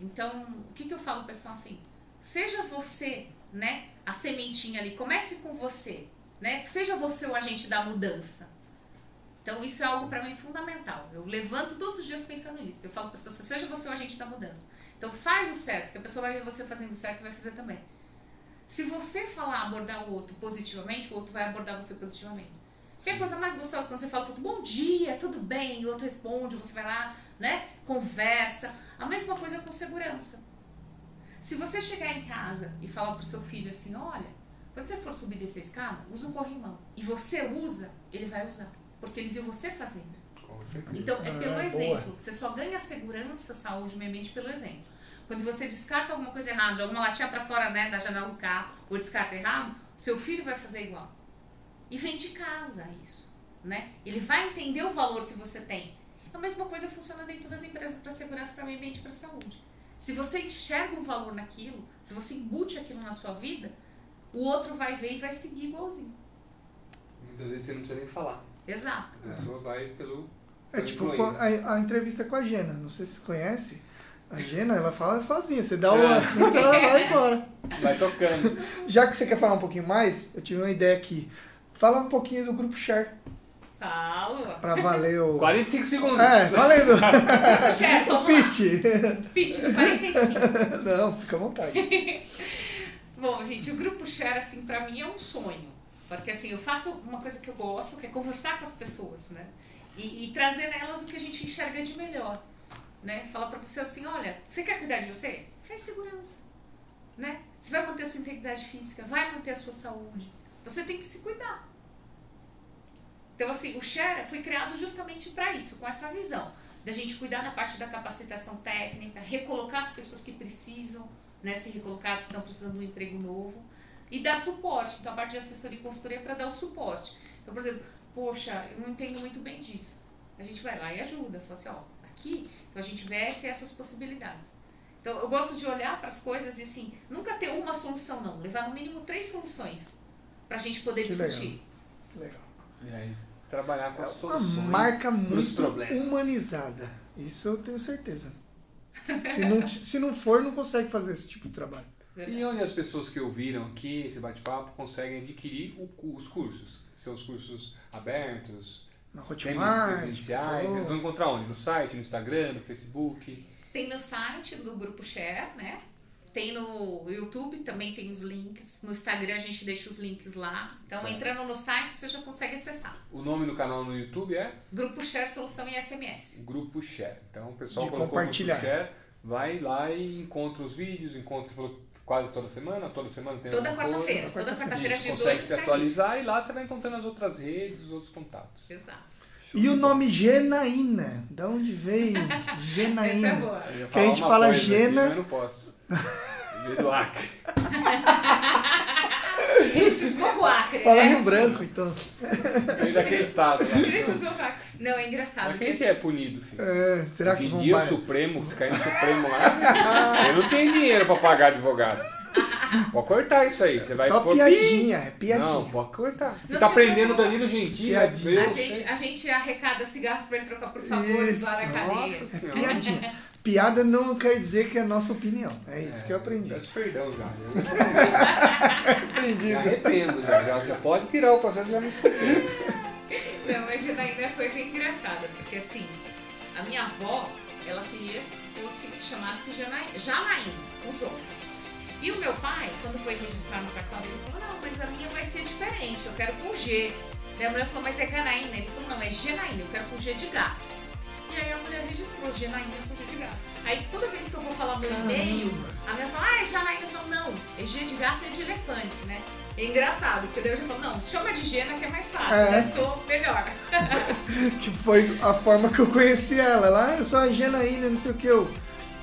Então, o que, que eu falo, pessoal, assim? Seja você, né, a sementinha ali, comece com você, né? Seja você o agente da mudança. Então isso é algo para mim fundamental. Eu levanto todos os dias pensando nisso. Eu falo para as pessoas, seja você o agente da mudança. Então faz o certo, que a pessoa vai ver você fazendo certo e vai fazer também. Se você falar, abordar o outro positivamente, o outro vai abordar você positivamente. Que é a coisa mais gostosa quando você fala pro outro, bom dia, tudo bem, e o outro responde, você vai lá, né, conversa. A mesma coisa com segurança. Se você chegar em casa e falar pro seu filho assim, olha, quando você for subir dessa escada, usa um corrimão. E você usa, ele vai usar. Porque ele viu você fazendo. Com certeza. Então, é pelo Ah, exemplo. boa. Você só ganha segurança, saúde, meio ambiente pelo exemplo. Quando você descarta alguma coisa errada, joga uma latinha pra fora né, da janela do carro, ou descarta errado, seu filho vai fazer igual. E vem de casa isso, né? Ele vai entender o valor que você tem. A mesma coisa funciona dentro das empresas para segurança, para meio ambiente e para saúde. Se você enxerga um valor naquilo, se você embute aquilo na sua vida, o outro vai ver e vai seguir igualzinho. Muitas vezes você não precisa nem falar. Exato. A pessoa vai pelo. É tipo a, a entrevista com a Gena. Não sei se você conhece. A Gena, ela fala sozinha. Você dá o É. assunto, ela vai embora. Vai tocando. Já que você quer falar um pouquinho mais, eu tive uma ideia aqui. Fala um pouquinho do grupo Share, Falo. pra valer o... 45 segundos. É, valendo. Chefe, o pitch. Pitch de 45. Não, fica à vontade. Bom, gente, o grupo share, assim, pra mim é um sonho. Porque, assim, eu faço uma coisa que eu gosto, que é conversar com as pessoas, né? E, e trazer nelas o que a gente enxerga de melhor, né? Falar pra você assim, olha, você quer cuidar de você? Faz segurança, né? Você vai manter a sua integridade física, vai manter a sua saúde. Você tem que se cuidar. Então, assim, o Share foi criado justamente para isso, com essa visão. Da gente cuidar na parte da capacitação técnica, recolocar as pessoas que precisam, né, ser recolocadas, que estão precisando de um emprego novo, e dar suporte. Então, a parte de assessoria e consultoria é para dar o suporte. Então, por exemplo, poxa, eu não entendo muito bem disso. A gente vai lá e ajuda. Fala assim, ó, aqui, então a gente vê essa e essas possibilidades. Então, eu gosto de olhar para as coisas e, assim, nunca ter uma solução, não. Levar no mínimo três soluções para a gente poder Que discutir. Legal. E aí, trabalhar com as Uma soluções marca pros muito humanizada. Isso eu tenho certeza. Se não, se não for, não consegue fazer esse tipo de trabalho. E onde as pessoas que ouviram aqui esse bate-papo conseguem adquirir o- os cursos? Os cursos abertos, Na Hotmart, presenciais. Eles vão encontrar onde? No site, no Instagram, no Facebook? Tem no site do Grupo Share, né? Tem no YouTube, também tem os links. No Instagram a gente deixa os links lá. Então, Certo. entrando no site, você já consegue acessar. O nome do canal no YouTube é Grupo Share Solução e SMS. Grupo Share. Então, o pessoal De colocou compartilhar. Grupo Share, vai lá e encontra os vídeos, encontra, você falou quase toda semana, toda semana tem Toda quarta-feira. Toda quarta-feira às Isso, 18 consegue se atualizar e lá você vai encontrando as outras redes, os outros contatos. Exato. E o nome Genaína? Da onde veio? É Genaína. ia Que a gente fala coisa aqui, Não. Veio do Acre. Esses pouco acre, Fala né? Rio Branco, então. Veio daquele estado. Acre. Não, é engraçado. Mas quem que é punido, filho? É, será que vão o Supremo, se cair no Supremo lá, eu não tenho dinheiro pra pagar advogado. Pode cortar isso aí. Você vai Só pôr piadinha, é Não, piadinha. pode cortar. Você Não tá prendendo o. Danilo Gentili. Piadinha. meu A gente, a gente arrecada cigarros pra ele trocar por favores lá na cadeia. Nossa senhora. Piadinha. Piada não quer dizer que é a nossa opinião. É isso que eu aprendi. Peço perdão já. Eu me Entendido. arrependo já. Já, já pode tirar o processo já me escutei. Não, mas Janaína foi bem engraçada, porque assim, a minha avó, ela queria que fosse, que chamasse Janaína, Janaína, com J. E o meu pai, quando foi registrar no cartório, ele falou, não, mas a minha vai ser diferente, eu quero com G. Daí a mulher falou, mas é Ganaína? Ele falou, não, é Genaína, eu quero com G de gato. E aí a mulher registrou Genaína com G de gato. Aí toda vez que eu vou falar meu e-mail, a mulher fala, ah, é Janaína. Eu falo, não, é G de gato e é de elefante, né? É engraçado, porque daí eu já falo, não, chama de Gena que é mais fácil, É. né? Sou melhor. Que foi a forma que eu conheci ela. Ela, ah, eu sou a Genaína, não sei o que. Eu,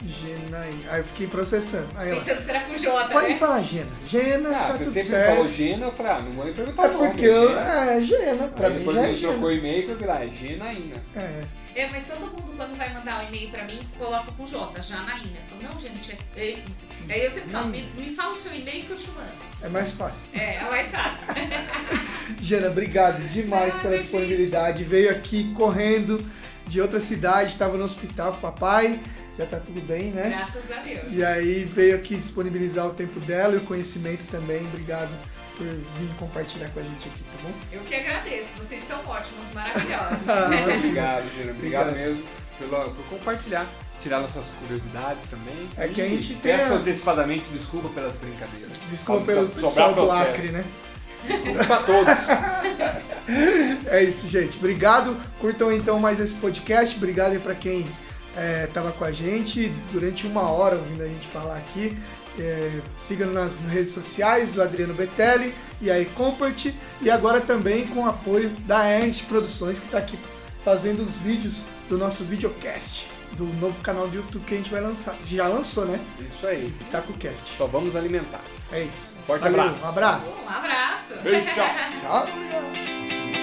Genaína. Aí eu fiquei processando. Aí ela, Pensando que será com J, pode né? falar Gena. Gena, Ah, tá você tudo sempre certo. falou Gena, eu falei, ah, não vou nem perguntar É o nome. porque eu, Gena. é, Gena, pra Aí mim depois já é trocou Gena. e-mail que eu vi lá, é Genaína. É. É, mas todo mundo quando vai mandar um e-mail pra mim, coloca com J, Janaína. Eu falo, não, gente, é... é- Aí eu sempre falo, me, me fala o seu e-mail que eu te mando. É mais fácil. É, é mais fácil. Gena, obrigado demais Nada, pela gente. disponibilidade. Veio aqui correndo de outra cidade, estava no hospital com o papai, já tá tudo bem, né? Graças a Deus. E aí veio aqui disponibilizar o tempo dela e o conhecimento também. Obrigado por vir compartilhar com a gente aqui, tá bom? Eu que agradeço, vocês são ótimos, maravilhosos. Ah, Obrigado, Gina. Obrigado, Obrigado. mesmo pela, por compartilhar. Tirar nossas curiosidades também. É que a gente tem Peço antecipadamente desculpa pelas brincadeiras. Desculpa pelo pessoal do. Acre, né? Desculpa pra todos. É isso, gente. Obrigado. Curtam então mais esse podcast. Obrigado aí pra quem é, tava com a gente durante uma hora ouvindo a gente falar aqui. É, siga nas redes sociais, o Adriano Betelli e a eCompart. E agora também com o apoio da Ernst Produções, que está aqui fazendo os vídeos do nosso videocast, do novo canal do YouTube que a gente vai lançar. Já lançou, né? Isso aí. Itacocast. Só vamos alimentar. É isso. Forte Valeu, abraço. Um abraço. Um abraço. Beijo, tchau. Tchau.